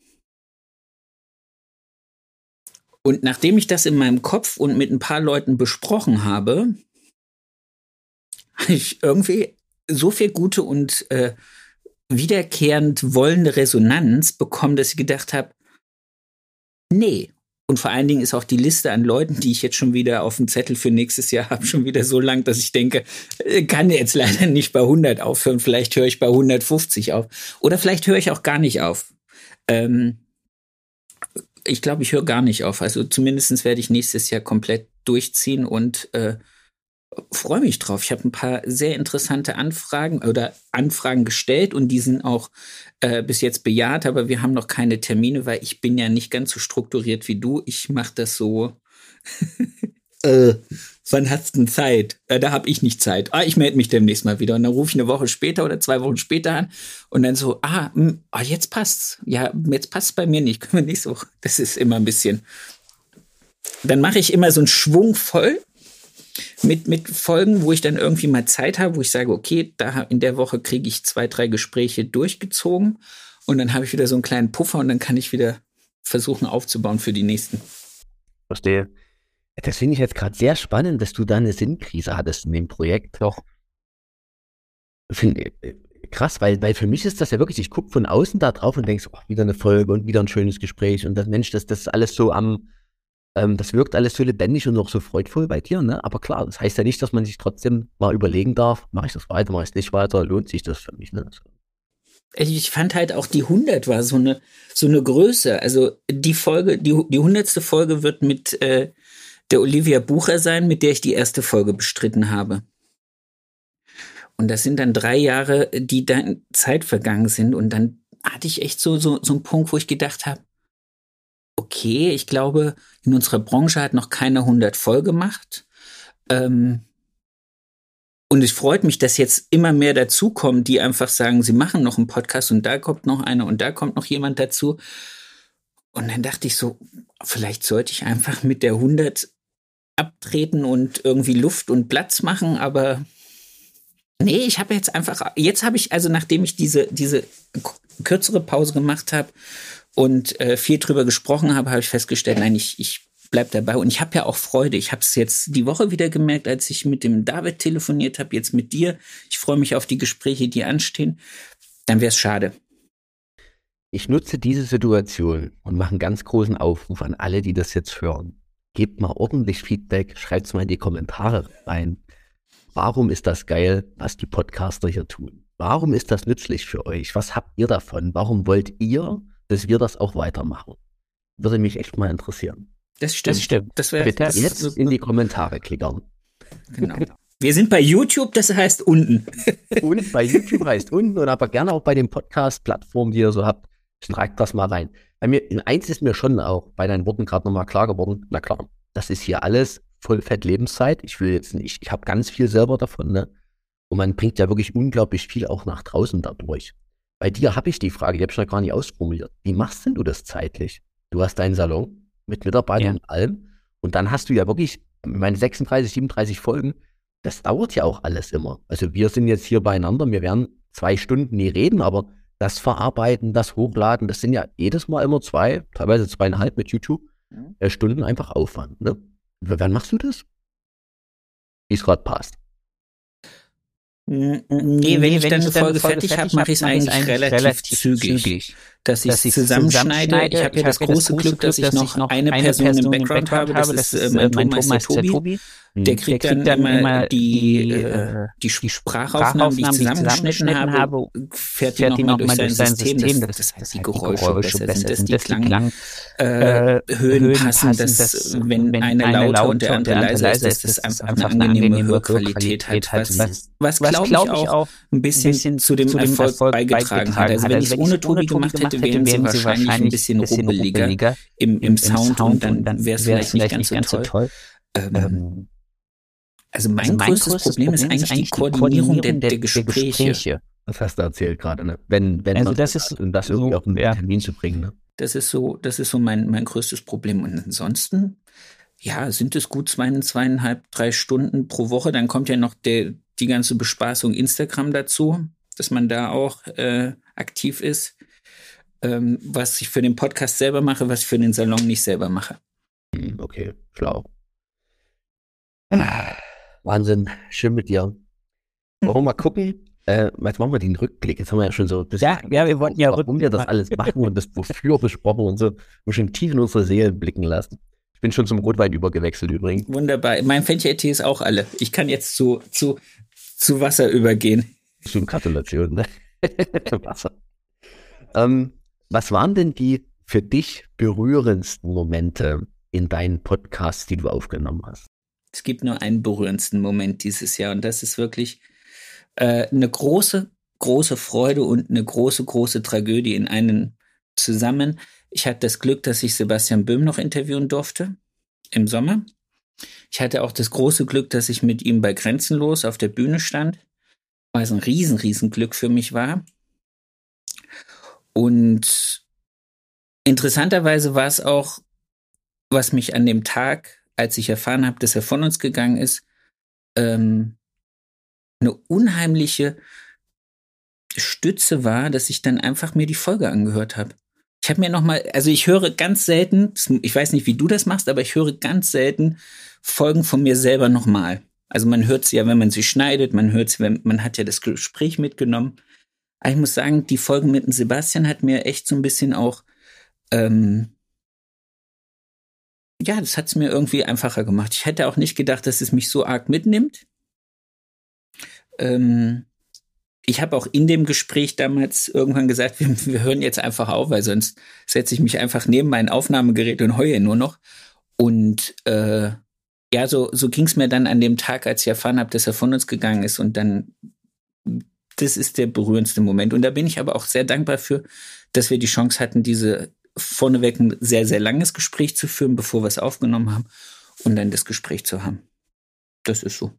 Und nachdem ich das in meinem Kopf und mit ein paar Leuten besprochen habe, habe ich irgendwie so viel gute und äh, wiederkehrend wollende Resonanz bekommen, dass ich gedacht habe, nee, und vor allen Dingen ist auch die Liste an Leuten, die ich jetzt schon wieder auf dem Zettel für nächstes Jahr habe, schon wieder so lang, dass ich denke, äh, kann jetzt leider nicht bei 100 aufhören. Vielleicht höre ich bei 150 auf. Oder vielleicht höre ich auch gar nicht auf. Ähm, ich glaube, ich höre gar nicht auf. Also zumindest werde ich nächstes Jahr komplett durchziehen und äh, freue mich drauf. Ich habe ein paar sehr interessante Anfragen oder Anfragen gestellt und die sind auch äh, bis jetzt bejaht, aber wir haben noch keine Termine, weil ich bin ja nicht ganz so strukturiert wie du. Ich mache das so. äh, wann hast du denn Zeit? Äh, da habe ich nicht Zeit. Ah, ich melde mich demnächst mal wieder. Und dann rufe ich eine Woche später oder zwei Wochen später an und dann so, ah, mh, hm, ah jetzt passt's. Ja, jetzt passt's bei mir nicht. Können wir nächste Woche. Das ist immer ein bisschen. Dann mache ich immer so einen Schwung voll mit, mit Folgen, wo ich dann irgendwie mal Zeit habe, wo ich sage, okay, da in der Woche kriege ich zwei, drei Gespräche durchgezogen und dann habe ich wieder so einen kleinen Puffer und dann kann ich wieder versuchen aufzubauen für die nächsten.
Verstehe. Das finde ich jetzt gerade sehr spannend, dass du da eine Sinnkrise hattest in dem Projekt. Doch. Finde äh, krass, weil, weil für mich ist das ja wirklich, ich gucke von außen da drauf und denke oh, wieder eine Folge und wieder ein schönes Gespräch und das Mensch, das, das ist alles so am, ähm, das wirkt alles so lebendig und noch so freudvoll bei dir, ne? Aber klar, das heißt ja nicht, dass man sich trotzdem mal überlegen darf, mache ich das weiter, mache ich es nicht weiter, lohnt sich das für mich, ne?
Ich fand halt auch die 100 war so eine, so eine Größe. Also die Folge, die, die 100. Folge wird mit äh, der Olivia Bucher sein, mit der ich die erste Folge bestritten habe. Und das sind dann drei Jahre, die dann Zeit vergangen sind. Und dann hatte ich echt so, so, so einen Punkt, wo ich gedacht habe, okay. Ich glaube, in unserer Branche hat noch keiner 100 voll gemacht. Ähm, und es freut mich, dass jetzt immer mehr dazukommen, die einfach sagen, sie machen noch einen Podcast und da kommt noch einer und da kommt noch jemand dazu. Und dann dachte ich so, vielleicht sollte ich einfach mit der 100 abtreten und irgendwie Luft und Platz machen, aber nee, ich habe jetzt einfach, jetzt habe ich, also nachdem ich diese, diese kürzere Pause gemacht habe, und äh, viel drüber gesprochen habe, habe ich festgestellt, nein, ich, ich bleib dabei. Und ich habe ja auch Freude. Ich habe es jetzt die Woche wieder gemerkt, als ich mit dem David telefoniert habe, jetzt mit dir. Ich freue mich auf die Gespräche, die anstehen. Dann wäre es schade.
Ich nutze diese Situation und mache einen ganz großen Aufruf an alle, die das jetzt hören. Gebt mal ordentlich Feedback, schreibt es mal in die Kommentare rein. Warum ist das geil, was die Podcaster hier tun? Warum ist das nützlich für euch? Was habt ihr davon? Warum wollt ihr dass wir das auch weitermachen. Würde mich echt mal interessieren.
Das stimmt. Das stimmt.
Das wär, Bitte das jetzt so in die Kommentare klickern.
Genau. Wir sind bei YouTube, das heißt unten.
Und bei YouTube heißt unten und aber gerne auch bei den Podcast-Plattformen, die ihr so habt. Schreibt das mal rein. Bei mir, eins ist mir schon auch bei deinen Worten gerade nochmal klar geworden. Na klar, das ist hier alles Vollfett Lebenszeit. Ich will jetzt nicht, ich habe ganz viel selber davon, ne? Und man bringt ja wirklich unglaublich viel auch nach draußen dadurch. Bei dir habe ich die Frage, die habe ich noch gar nicht ausformuliert. Wie machst denn du das zeitlich? du hast deinen Salon mit Mitarbeitern
Ja.
und allem. Und dann hast du ja wirklich, meine 36, 37 Folgen, das dauert ja auch alles immer. Also wir sind jetzt hier beieinander, wir werden zwei Stunden nie reden, aber das Verarbeiten, das Hochladen, das sind ja jedes Mal immer zwei, teilweise zweieinhalb mit YouTube,
Mhm.
äh, Stunden einfach Aufwand. Ne? Wann machst du das? Wie es gerade passt.
Nee, wenn ich dann eine Folge fertig habe, mache ich es
ich's
eigentlich relativ zügig. Dass ich
dass ich's
zusammenschneide. Ich habe ja das große Glück, dass ich noch eine Person im Background habe. Das ist äh, mein Tonmeister Tobi. Der kriegt dann immer die, äh, die Sprachaufnahmen, die ich zusammengeschnitten habe, fährt die nochmal durch sein System, dass, dass halt die Geräusche besser. Sind, dass die Klang, äh, Höhen passen, dass wenn einer lauter und der andere leiser ist, dass das einfach eine angenehme Hörqualität hat, was, was glaube ich auch ein bisschen zu dem Erfolg beigetragen hat. Also wenn ich es ohne Tobi gemacht hätte, wären sie wahrscheinlich ein bisschen rubbeliger im, im Sound und dann wäre es vielleicht nicht ganz so toll. Ähm, also mein,
Also mein
größtes,
größtes
Problem ist eigentlich die Koordinierung der, der, Gespräche.
Das hast du erzählt gerade, ne? Wenn, wenn
Also
man
das ist
und das irgendwie
so,
auf einen
ja.
Termin zu bringen, ne?
Das ist so, das ist so mein, mein größtes Problem. Und ansonsten, ja, sind es gut zwei, zweieinhalb, drei Stunden pro Woche. Dann kommt ja noch der, die ganze Bespaßung Instagram dazu, dass man da auch äh, aktiv ist. Ähm, was ich für den Podcast selber mache, was ich für den Salon nicht selber mache.
Hm, Okay, schlau. Ah, Wahnsinn, schön mit dir. Wollen wir mal gucken? Äh, jetzt machen wir den Rückblick. Jetzt haben wir ja schon so ein bisschen,
Ja, ja, wir wollten ja
warum wir das alles machen und das wofür besprochen und so. Wir schon tief in unsere Seele blicken lassen. Ich bin schon zum Rotwein übergewechselt übrigens.
Wunderbar. Mein Fenchel-Tee ist auch alle. Ich kann jetzt zu, zu, zu Wasser übergehen.
Schon Gratulation, ne? Wasser. Ähm, was waren denn die für dich berührendsten Momente in deinen Podcasts, die du aufgenommen hast?
Es gibt nur einen berührendsten Moment dieses Jahr und das ist wirklich äh, eine große, große Freude und eine große, große Tragödie in einen zusammen. Ich hatte das Glück, dass ich Sebastian Böhm noch interviewen durfte im Sommer. Ich hatte auch das große Glück, dass ich mit ihm bei Grenzenlos auf der Bühne stand, was ein riesen, riesen Glück für mich war. Und interessanterweise war es auch, was mich an dem Tag, als ich erfahren habe, dass er von uns gegangen ist, ähm, eine unheimliche Stütze war, dass ich dann einfach mir die Folge angehört habe. Ich habe mir noch mal, also ich höre ganz selten, ich weiß nicht, wie du das machst, aber ich höre ganz selten Folgen von mir selber noch mal. Also man hört sie ja, wenn man sie schneidet, man hört sie, wenn man hat ja das Gespräch mitgenommen. Aber ich muss sagen, die Folge mit dem Sebastian hat mir echt so ein bisschen auch, ähm, ja, das hat es mir irgendwie einfacher gemacht. Ich hätte auch nicht gedacht, dass es mich so arg mitnimmt. Ähm, ich habe auch in dem Gespräch damals irgendwann gesagt, wir, wir hören jetzt einfach auf, weil sonst setze ich mich einfach neben mein Aufnahmegerät und heue nur noch. Und äh, ja, so, so ging es mir dann an dem Tag, als ich erfahren habe, dass er von uns gegangen ist. Und dann, das ist der berührendste Moment. Und da bin ich aber auch sehr dankbar für, dass wir die Chance hatten, diese vorneweg ein sehr, sehr langes Gespräch zu führen, bevor wir es aufgenommen haben und dann das Gespräch zu haben. Das ist so.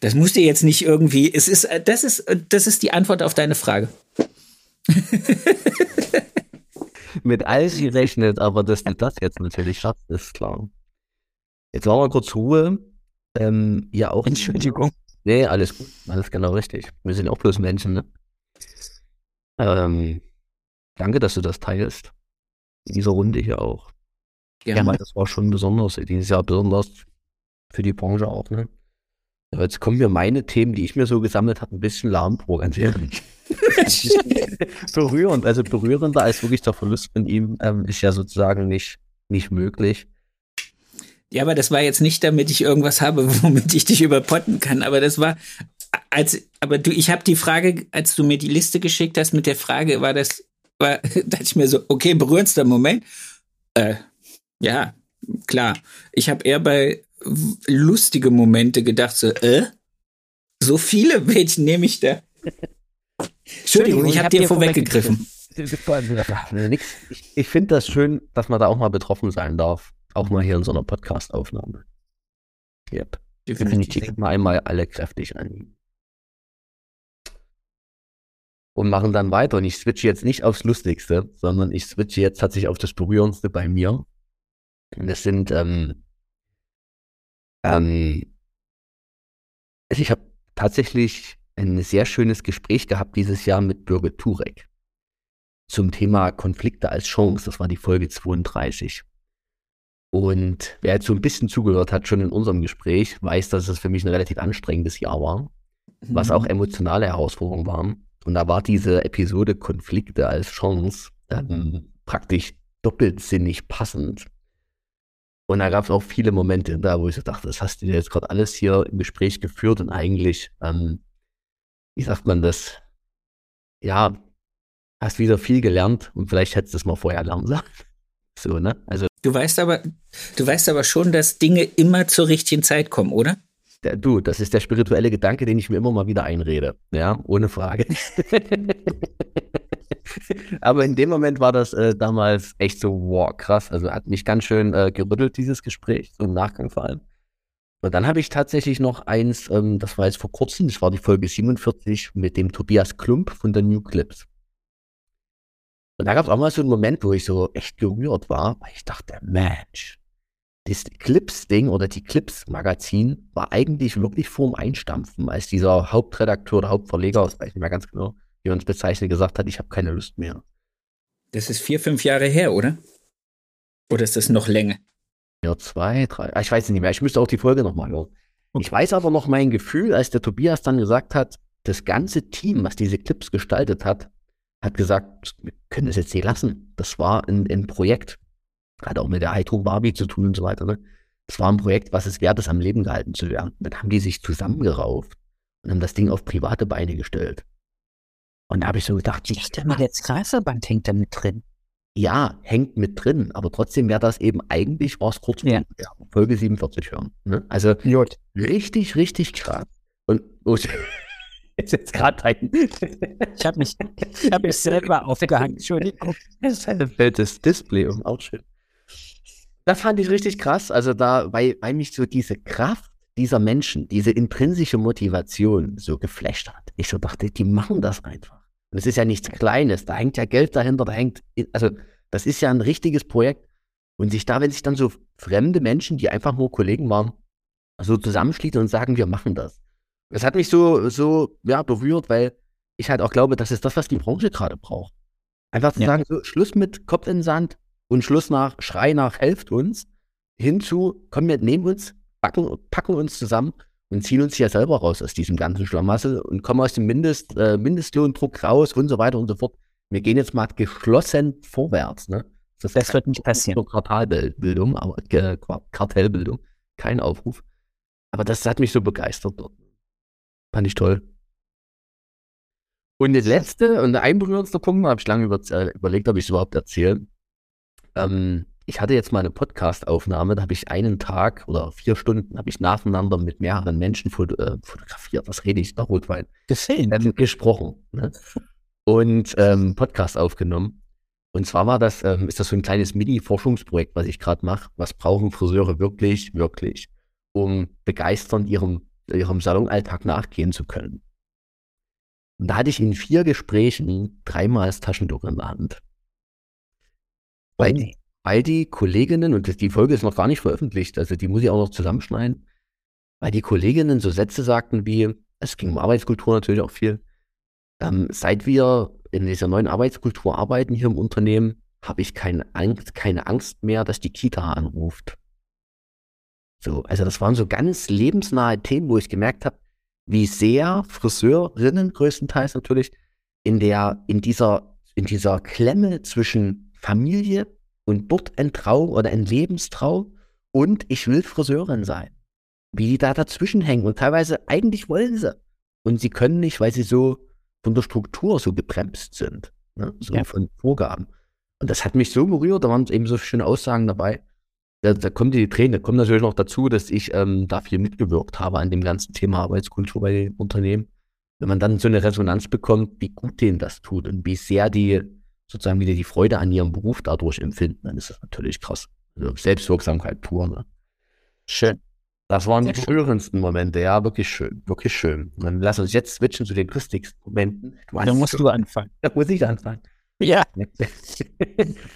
Das musst du jetzt nicht irgendwie, es ist, äh, das ist, das ist die Antwort auf deine Frage.
Mit all gerechnet, aber dass du das jetzt natürlich schaffst, ist klar. Jetzt machen wir kurz Ruhe. Ähm, ja, auch.
Entschuldigung.
Nee, alles gut. Alles genau richtig. Wir sind auch bloß Menschen, ne? Ähm, danke, dass du das teilst. In dieser Runde hier auch.
Ja,
weil das war schon besonders, dieses Jahr besonders für die Branche auch, ne? Ja, jetzt kommen mir meine Themen, die ich mir so gesammelt habe, ein bisschen lahm vor, ganz ehrlich. berührend, also berührender als wirklich der Verlust von ihm ähm, ist ja sozusagen nicht, nicht möglich.
Ja, aber das war jetzt nicht, damit ich irgendwas habe, womit ich dich überpotten kann. Aber das war, als, aber du, ich habe die Frage, als du mir die Liste geschickt hast mit der Frage, war das, war, dachte ich mir so, okay, berührendster Moment. Äh, ja, klar. Ich habe eher bei lustige Momente gedacht, so, äh, so viele, welche nehme ich da? Entschuldigung, ich habe dir vorweggegriffen.
Nix. Ich, ich finde das schön, dass man da auch mal betroffen sein darf. Auch mal hier in so einer Podcast-Aufnahme. Yep.
Definitiv.
Definitiv mal einmal alle kräftig an. und machen dann weiter. Und ich switche jetzt nicht aufs Lustigste, sondern ich switche jetzt tatsächlich auf das Berührendste bei mir. Und das sind, ähm, ähm, also ich habe tatsächlich ein sehr schönes Gespräch gehabt dieses Jahr mit Birgit Turek zum Thema Konflikte als Chance. Das war die Folge 32. Und wer jetzt so ein bisschen zugehört hat, schon in unserem Gespräch, weiß, dass es für mich ein relativ anstrengendes Jahr war, was auch emotionale Herausforderungen waren. Und da war diese Episode Konflikte als Chance ähm, praktisch doppelsinnig passend. Und da gab es auch viele Momente da, wo ich so dachte, das hast du jetzt gerade alles hier im Gespräch geführt und eigentlich, ähm, wie sagt man das? Ja, hast wieder viel gelernt und vielleicht hättest du es mal vorher lernen sollen. So, ne? Also
Du weißt aber, du weißt aber schon, dass Dinge immer zur richtigen Zeit kommen, oder?
Der, du, das ist der spirituelle Gedanke, den ich mir immer mal wieder einrede. Ja, ohne Frage. Aber in dem Moment war das äh, damals echt so, wow, krass. Also hat mich ganz schön äh, gerüttelt, dieses Gespräch, so im Nachgang vor allem. Und dann habe ich tatsächlich noch eins, ähm, das war jetzt vor kurzem, das war die Folge 47 mit dem Tobias Klump von der New Clips. Und da gab es auch mal so einen Moment, wo ich so echt gerührt war, weil ich dachte, Mensch, das Clips-Ding oder die Clips-Magazin war eigentlich wirklich vorm Einstampfen, als dieser Hauptredakteur oder Hauptverleger, das weiß ich nicht mehr ganz genau, wie er uns bezeichnet, gesagt hat, ich habe keine Lust mehr.
Das ist vier, fünf Jahre her, oder? Oder ist das noch länger?
Ja, zwei, drei, ah, ich weiß es nicht mehr, ich müsste auch die Folge nochmal hören.
Okay.
Ich weiß aber noch mein Gefühl, als der Tobias dann gesagt hat, das ganze Team, was diese Clips gestaltet hat, hat gesagt, wir können das jetzt nicht lassen. Das war ein, ein Projekt, hat auch mit der Hydro Barbie zu tun und so weiter. Ne? Das war ein Projekt, was es wert ist, am Leben gehalten zu werden. Dann haben die sich zusammengerauft und haben das Ding auf private Beine gestellt. Und da habe ich so gedacht,
Ich dachte mir, der Kreiselband hängt da mit drin.
ja, hängt mit drin, aber trotzdem wäre das eben eigentlich, war es kurz
Ja.
ja, Folge 47 hören. Ne? Also
Gut.
richtig, richtig krass. Und oh, ist jetzt gerade ein
Ich habe mich, ich hab mich selber aufgehangen. Entschuldigung.
Es fällt das Display um, auch schön. Das fand ich richtig krass. Also da, weil, weil mich so diese Kraft dieser Menschen, diese intrinsische Motivation so geflasht hat. Ich so dachte, die machen das einfach. Und es ist ja nichts Kleines, da hängt ja Geld dahinter, da hängt, also das ist ja ein richtiges Projekt. Und sich da, wenn sich dann so fremde Menschen, die einfach nur Kollegen waren, so zusammenschließen und sagen, wir machen das. Das hat mich so, so, ja, berührt, weil ich halt auch glaube, das ist das, was die Branche gerade braucht. Einfach zu
Ja.
sagen, so, Schluss mit Kopf in den Sand und Schluss nach Schrei nach helft uns, hinzu, komm wir nehmen uns, packen, packen uns zusammen und ziehen uns ja selber raus aus diesem ganzen Schlamassel und kommen aus dem Mindest, äh, Mindestlohndruck raus und so weiter und so fort. Wir gehen jetzt mal geschlossen vorwärts. Ne?
Das wird nicht passieren.
Zur Quartalbildung, aber äh, Kartellbildung, kein Aufruf. Aber das hat mich so begeistert dort. Fand ich toll. Und das letzte und der einberührendste Punkt, da habe ich lange über, äh, überlegt, ob ich es überhaupt erzähle. Ähm, ich hatte jetzt mal eine Podcast-Aufnahme, da habe ich einen Tag oder vier Stunden habe ich nacheinander mit mehreren Menschen foto äh, fotografiert. Was rede ich? Der Rotwein
Gesehen.
ähm, gesprochen ne? und ähm, Podcast aufgenommen. Und zwar war das, ähm, ist das so ein kleines Mini-Forschungsprojekt, was ich gerade mache. Was brauchen Friseure wirklich, wirklich, um begeisternd ihrem, ihrem Salonalltag nachgehen zu können? Und da hatte ich in vier Gesprächen dreimal das Taschentuch in der Hand. Weil,
Okay.
weil die Kolleginnen, und die Folge ist noch gar nicht veröffentlicht, also die muss ich auch noch zusammenschneiden, weil die Kolleginnen so Sätze sagten wie, es ging um Arbeitskultur natürlich auch viel, ähm, seit wir in dieser neuen Arbeitskultur arbeiten hier im Unternehmen, habe ich keine Angst, keine Angst mehr, dass die Kita anruft. So, also das waren so ganz lebensnahe Themen, wo ich gemerkt habe, wie sehr Friseurinnen größtenteils natürlich in der, in dieser, in dieser Klemme zwischen Familie und dort ein Traum oder ein Lebenstraum und ich will Friseurin sein. Wie die da dazwischen hängen und teilweise eigentlich wollen sie. Und sie können nicht, weil sie so von der Struktur so gebremst sind. Ne? So
Ja.
von Vorgaben. Und das hat mich so berührt, da waren eben so schöne Aussagen dabei. Da, da kommen die Tränen, da kommt natürlich noch dazu, dass ich ähm, da viel mitgewirkt habe an dem ganzen Thema Arbeitskultur bei den Unternehmen. Wenn man dann so eine Resonanz bekommt, wie gut denen das tut und wie sehr die sozusagen wieder die Freude an ihrem Beruf dadurch empfinden, dann ist das natürlich krass. Also Selbstwirksamkeit pur. Ne?
Schön.
Das waren die schönsten Momente, ja, wirklich schön, wirklich schön. Und dann lass uns jetzt switchen zu den lustigsten Momenten.
Du da musst du anfangen.
Da muss ich anfangen.
Ja.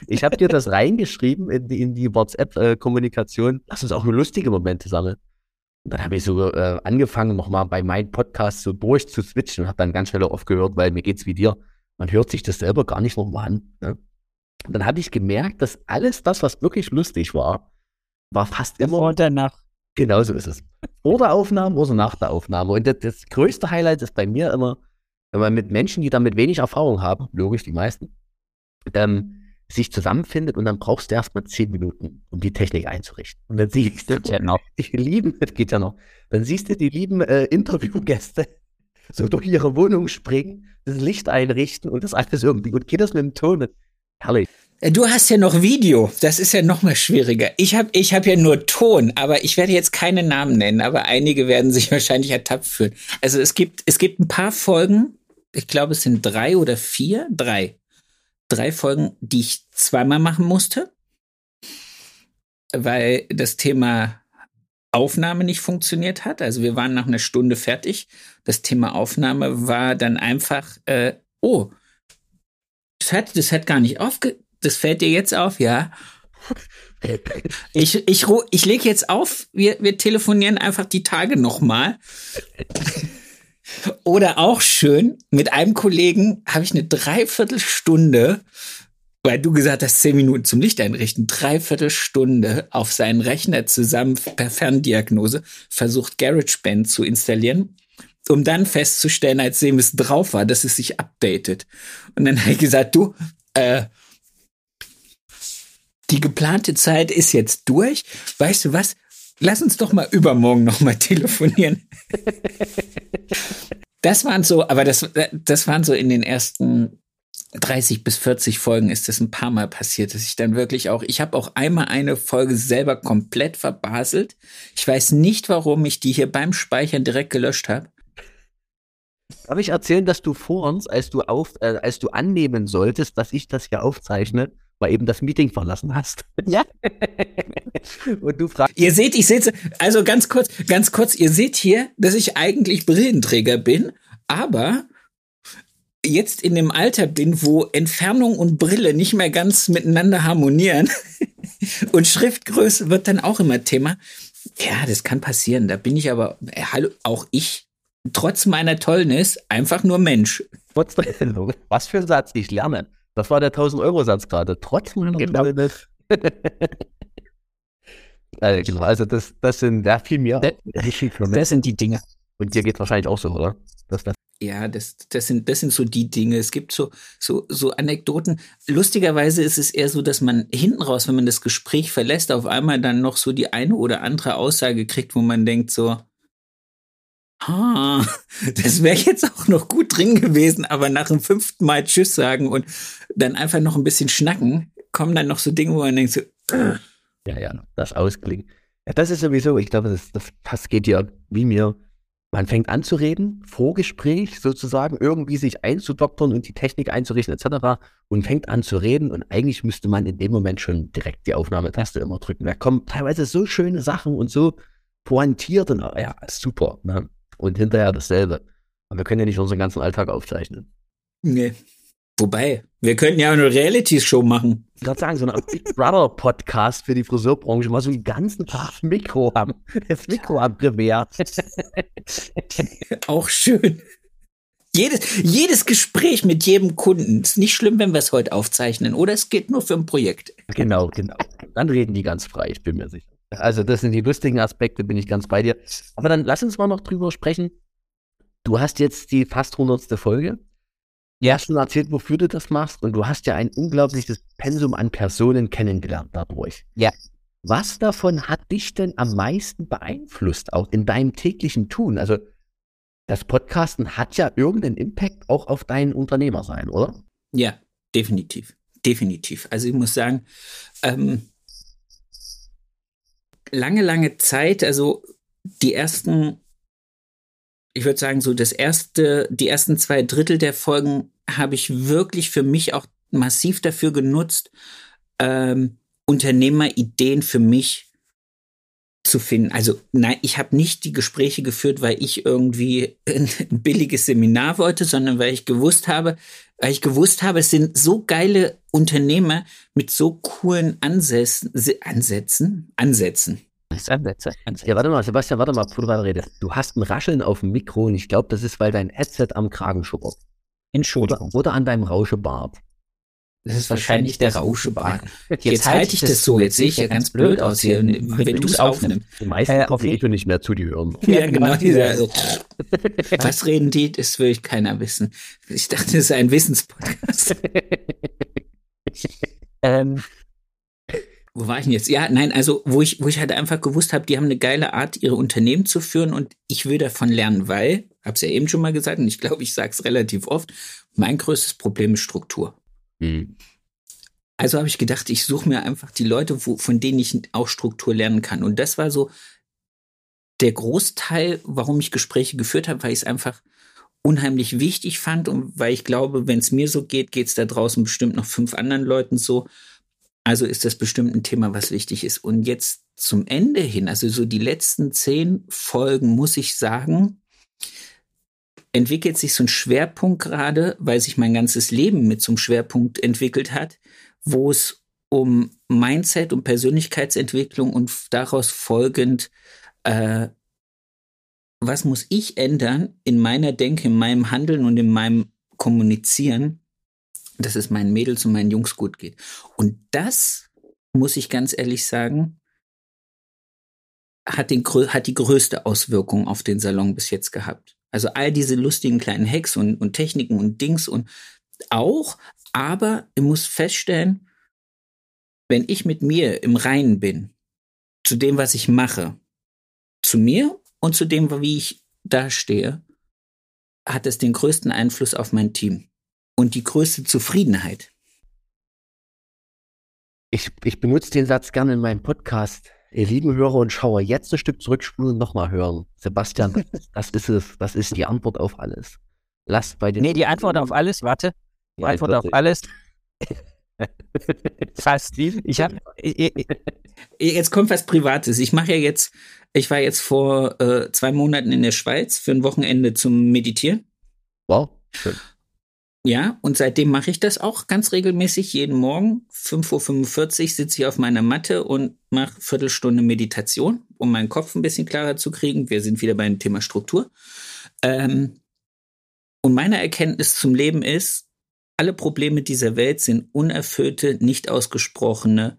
Ich habe dir das reingeschrieben in die, in die WhatsApp-Kommunikation. Lass uns auch nur lustige Momente sammeln. Und dann habe ich so äh, angefangen, nochmal bei meinem Podcast so durch zu switchen und habe dann ganz schnell aufgehört, weil mir geht's wie dir. Man hört sich das selber gar nicht nochmal an. Ne? Und dann habe ich gemerkt, dass alles das, was wirklich lustig war, war fast immer.
Vor und danach.
Genau so ist es. Vor der Aufnahme oder nach der Aufnahme. Und das, das größte Highlight ist bei mir immer, wenn man mit Menschen, die damit wenig Erfahrung haben, logisch die meisten, ähm, sich zusammenfindet und dann brauchst du erstmal zehn Minuten, um die Technik einzurichten. Und dann siehst du ja noch, die lieben, das geht ja noch, dann siehst du die lieben äh, Interviewgäste so durch ihre Wohnung springen, das Licht einrichten und das alles irgendwie. Und geht das mit dem Ton? Herrlich.
Äh, du hast ja noch Video, das ist ja noch mal schwieriger. Ich habe ich hab ja nur Ton, aber ich werde jetzt keine Namen nennen, aber einige werden sich wahrscheinlich ertappt fühlen. Also es gibt, es gibt ein paar Folgen, ich glaube es sind drei oder vier, drei, drei Folgen, die ich zweimal machen musste, weil das Thema Aufnahme nicht funktioniert hat. Also wir waren nach einer Stunde fertig. Das Thema Aufnahme war dann einfach, äh, oh, das hat, das hat gar nicht aufge, das fällt dir jetzt auf, ja. Ich, ich, ich lege jetzt auf, wir, wir telefonieren einfach die Tage nochmal. Oder auch schön, mit einem Kollegen habe ich eine Dreiviertelstunde, weil du gesagt hast, zehn Minuten zum Licht einrichten, Dreiviertelstunde auf seinen Rechner zusammen per Ferndiagnose versucht, GarageBand zu installieren, um dann festzustellen, als dem es drauf war, dass es sich updatet. Und dann habe ich gesagt, du, äh, die geplante Zeit ist jetzt durch. Weißt du was? Lass uns doch mal übermorgen noch mal telefonieren. das waren so, aber das, das waren so in den ersten 30 bis 40 Folgen ist das ein paar Mal passiert, dass ich dann wirklich auch, ich habe auch einmal eine Folge selber komplett verbaselt. Ich weiß nicht, warum ich die hier beim Speichern direkt gelöscht habe.
Darf ich erzählen, dass du vor uns, als du auf, äh, als du annehmen solltest, dass ich das hier aufzeichne, mal eben das Meeting verlassen hast.
Ja.
Und du fragst. Ihr seht, ich sehe, also ganz kurz, ganz kurz, ihr seht hier, dass ich eigentlich Brillenträger bin, aber jetzt in dem Alter bin, wo Entfernung und Brille nicht mehr ganz miteinander harmonieren und Schriftgröße wird dann auch immer Thema. Ja, das kann passieren. Da bin ich aber, äh, hallo, auch ich, trotz meiner Tollness, einfach nur Mensch.
Was für ein Satz, ich lerne. Das war der 1000-Euro-Satz gerade. Trotz meiner genau. also, also das, das sind ja viel mehr. Das,
das sind die Dinge.
Und dir geht wahrscheinlich auch so, oder?
Das, das ja, das, das, sind, das sind so die Dinge. Es gibt so, so, so Anekdoten. Lustigerweise ist es eher so, dass man hinten raus, wenn man das Gespräch verlässt, auf einmal dann noch so die eine oder andere Aussage kriegt, wo man denkt so, ah, das wäre jetzt auch noch gut drin gewesen, aber nach dem fünften Mal Tschüss sagen und dann einfach noch ein bisschen schnacken, kommen dann noch so Dinge, wo man denkt so,
äh. ja, ja, das Ausklingen. Ja, das ist sowieso, ich glaube, das, das, das geht ja wie mir. Man fängt an zu reden, Vorgespräch sozusagen, irgendwie sich einzudoktern und die Technik einzurichten etc. und fängt an zu reden und eigentlich müsste man in dem Moment schon direkt die Aufnahmetaste immer drücken. Da kommen teilweise so schöne Sachen und so pointiert und ja, super. Ne? Und hinterher dasselbe. Aber wir können ja nicht unseren ganzen Alltag aufzeichnen.
Nee. Wobei, wir könnten ja eine Reality-Show machen.
Ich würde sagen, so ein Big Brother-Podcast für die Friseurbranche, mal so einen ganzen Tag Mikro haben. Das Mikro am Gewehr.
Auch schön. Jedes, jedes Gespräch mit jedem Kunden. Ist nicht schlimm, wenn wir es heute aufzeichnen. Oder es geht nur für ein Projekt.
Genau, genau. Dann reden die ganz frei, ich bin mir sicher. Also, das sind die lustigen Aspekte, bin ich ganz bei dir. Aber dann lass uns mal noch drüber sprechen. Du hast jetzt die fast hundertste Folge. Ja. Hast schon erzählt, wofür du das machst und du hast ja ein unglaubliches Pensum an Personen kennengelernt dadurch.
Ja.
Was davon hat dich denn am meisten beeinflusst, auch in deinem täglichen Tun? Also, das Podcasten hat ja irgendeinen Impact auch auf dein Unternehmersein, oder?
Ja, definitiv. Definitiv. Also, ich muss sagen, ähm, lange, lange Zeit, also die ersten, ich würde sagen, so das erste, die ersten zwei Drittel der Folgen habe ich wirklich für mich auch massiv dafür genutzt, ähm, Unternehmerideen für mich zu finden. Also nein, ich habe nicht die Gespräche geführt, weil ich irgendwie ein billiges Seminar wollte, sondern weil ich gewusst habe, weil ich gewusst habe, es sind so geile Unternehmer mit so coolen Ansätzen, Ansätzen, Ansätzen.
Ansätze. Ja, warte mal, Sebastian, warte mal, bevor du weiter redest. Du hast ein Rascheln auf dem Mikro und ich glaube, das ist, weil dein Headset am Kragen schuppert.
Entschuldigung.
Oder, oder an deinem Rauschebart.
Das ist wahrscheinlich der Rauschebart. Jetzt, jetzt halte ich das so, jetzt sehe ich ja ganz blöd aus hier, wenn du es aufnimmst.
Die meisten äh, auf ich nicht mehr zu dir hören.
Ja, genau. Dieser, also, was reden die? Das will ich keiner wissen. Ich dachte, das ist ein Wissenspodcast. ähm, wo war ich denn jetzt? Ja, nein, also wo ich, wo ich halt einfach gewusst habe, die haben eine geile Art, ihre Unternehmen zu führen und ich will davon lernen, weil, hab's ja eben schon mal gesagt und ich glaube, ich sage es relativ oft, mein größtes Problem ist Struktur. Mhm. Also habe ich gedacht, ich suche mir einfach die Leute, wo, von denen ich auch Struktur lernen kann. Und das war so der Großteil, warum ich Gespräche geführt habe, weil ich es einfach unheimlich wichtig fand und weil ich glaube, wenn es mir so geht, geht es da draußen bestimmt noch fünf anderen Leuten so. Also ist das bestimmt ein Thema, was wichtig ist. Und jetzt zum Ende hin, also so die letzten zehn Folgen, muss ich sagen, entwickelt sich so ein Schwerpunkt gerade, weil sich mein ganzes Leben mit so einem Schwerpunkt entwickelt hat, wo es um Mindset und Persönlichkeitsentwicklung und daraus folgend, äh, was muss ich ändern in meiner Denke, in meinem Handeln und in meinem Kommunizieren, dass es meinen Mädels und meinen Jungs gut geht. Und das, muss ich ganz ehrlich sagen, hat, den, hat die größte Auswirkung auf den Salon bis jetzt gehabt. Also all diese lustigen kleinen Hacks und, und Techniken und Dings und auch, aber ich muss feststellen, wenn ich mit mir im Reinen bin, zu dem, was ich mache, zu mir und zu dem, wie ich dastehe, hat es den größten Einfluss auf mein Team und die größte Zufriedenheit.
Ich, ich benutze den Satz gerne in meinem Podcast. Ihr lieben Hörer und Schauer, jetzt ein Stück zurückspulen und nochmal hören. Sebastian, das ist es. Das ist die Antwort auf alles. Lasst bei den.
Nee, die Antwort auf alles, warte. Die, die Antwort, auf alles. Fast. Ich habe.
Jetzt kommt was Privates. Ich mache ja jetzt, ich war jetzt vor äh, zwei Monaten in der Schweiz für ein Wochenende zum Meditieren.
Wow, schön.
Ja, und seitdem mache ich das auch ganz regelmäßig. Jeden Morgen, 5.45 Uhr, sitze ich auf meiner Matte und mache Viertelstunde Meditation, um meinen Kopf ein bisschen klarer zu kriegen. Wir sind wieder beim Thema Struktur. Ähm, und meine Erkenntnis zum Leben ist, alle Probleme dieser Welt sind unerfüllte, nicht ausgesprochene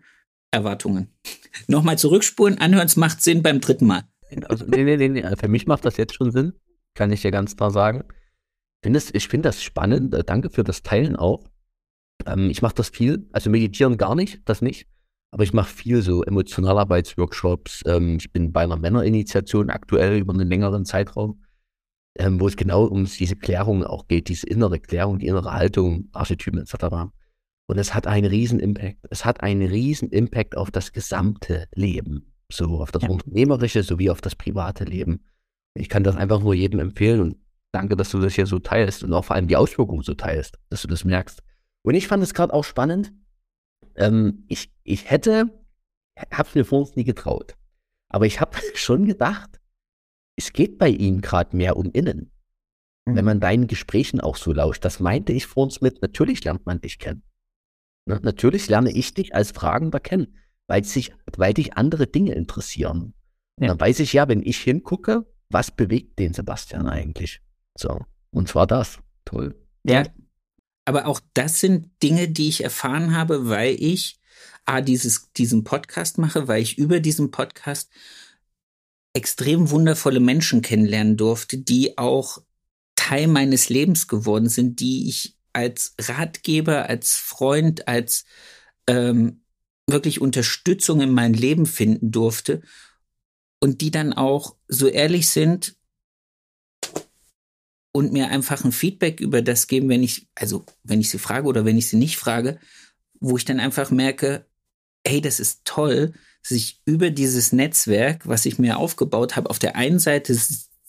Erwartungen. Nochmal zurückspulen, anhören, es macht Sinn beim dritten Mal.
Also, nee, nee, nee, für mich macht das jetzt schon Sinn, kann ich dir ganz klar sagen find das, ich finde das spannend. Äh, danke für das Teilen auch. Ähm, ich mache das viel, also meditieren gar nicht, das nicht. Aber ich mache viel so Emotionalarbeitsworkshops. Ähm, ich bin bei einer Männerinitiation aktuell über einen längeren Zeitraum, ähm, wo es genau um diese Klärung auch geht, diese innere Klärung, die innere Haltung, Archetypen etc. Und es hat einen riesen Impact. Es hat einen riesen Impact auf das gesamte Leben. So auf das ja. unternehmerische sowie auf das private Leben. Ich kann das einfach nur jedem empfehlen und danke, dass du das hier so teilst und auch vor allem die Auswirkungen so teilst, dass du das merkst. Und ich fand es gerade auch spannend. Ähm, ich, ich hätte, hab's mir vor uns nie getraut. Aber ich habe schon gedacht, es geht bei ihm gerade mehr um innen. Mhm. Wenn man deinen Gesprächen auch so lauscht. Das meinte ich vor uns mit, natürlich lernt man dich kennen. Ne? Natürlich lerne ich dich als Fragender kennen, weil, sich, weil dich andere Dinge interessieren. Ja. Dann weiß ich ja, wenn ich hingucke, was bewegt den Sebastian eigentlich? So. Und zwar das. Toll.
Ja. Aber auch das sind Dinge, die ich erfahren habe, weil ich A, dieses, diesen Podcast mache, weil ich über diesen Podcast extrem wundervolle Menschen kennenlernen durfte, die auch Teil meines Lebens geworden sind, die ich als Ratgeber, als Freund, als ähm, wirklich Unterstützung in mein Leben finden durfte und die dann auch so ehrlich sind und mir einfach ein Feedback über das geben, wenn ich, also wenn ich sie frage oder wenn ich sie nicht frage, wo ich dann einfach merke, hey, das ist toll, dass ich über dieses Netzwerk, was ich mir aufgebaut habe, auf der einen Seite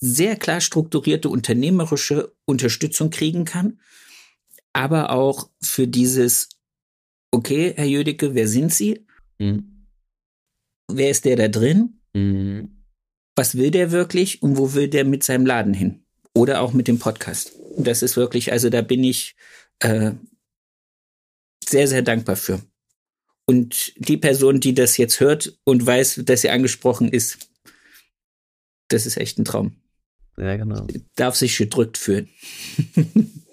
sehr klar strukturierte unternehmerische Unterstützung kriegen kann, aber auch für dieses, okay, Herr Jödecke, wer sind Sie? Mhm. Wer ist der da drin? Mhm. Was will der wirklich und wo will der mit seinem Laden hin? Oder auch mit dem Podcast. Das ist wirklich, also da bin ich äh, sehr, sehr dankbar für. Und die Person, die das jetzt hört und weiß, dass sie angesprochen ist, das ist echt ein Traum.
Ja, genau.
Darf sich gedrückt fühlen.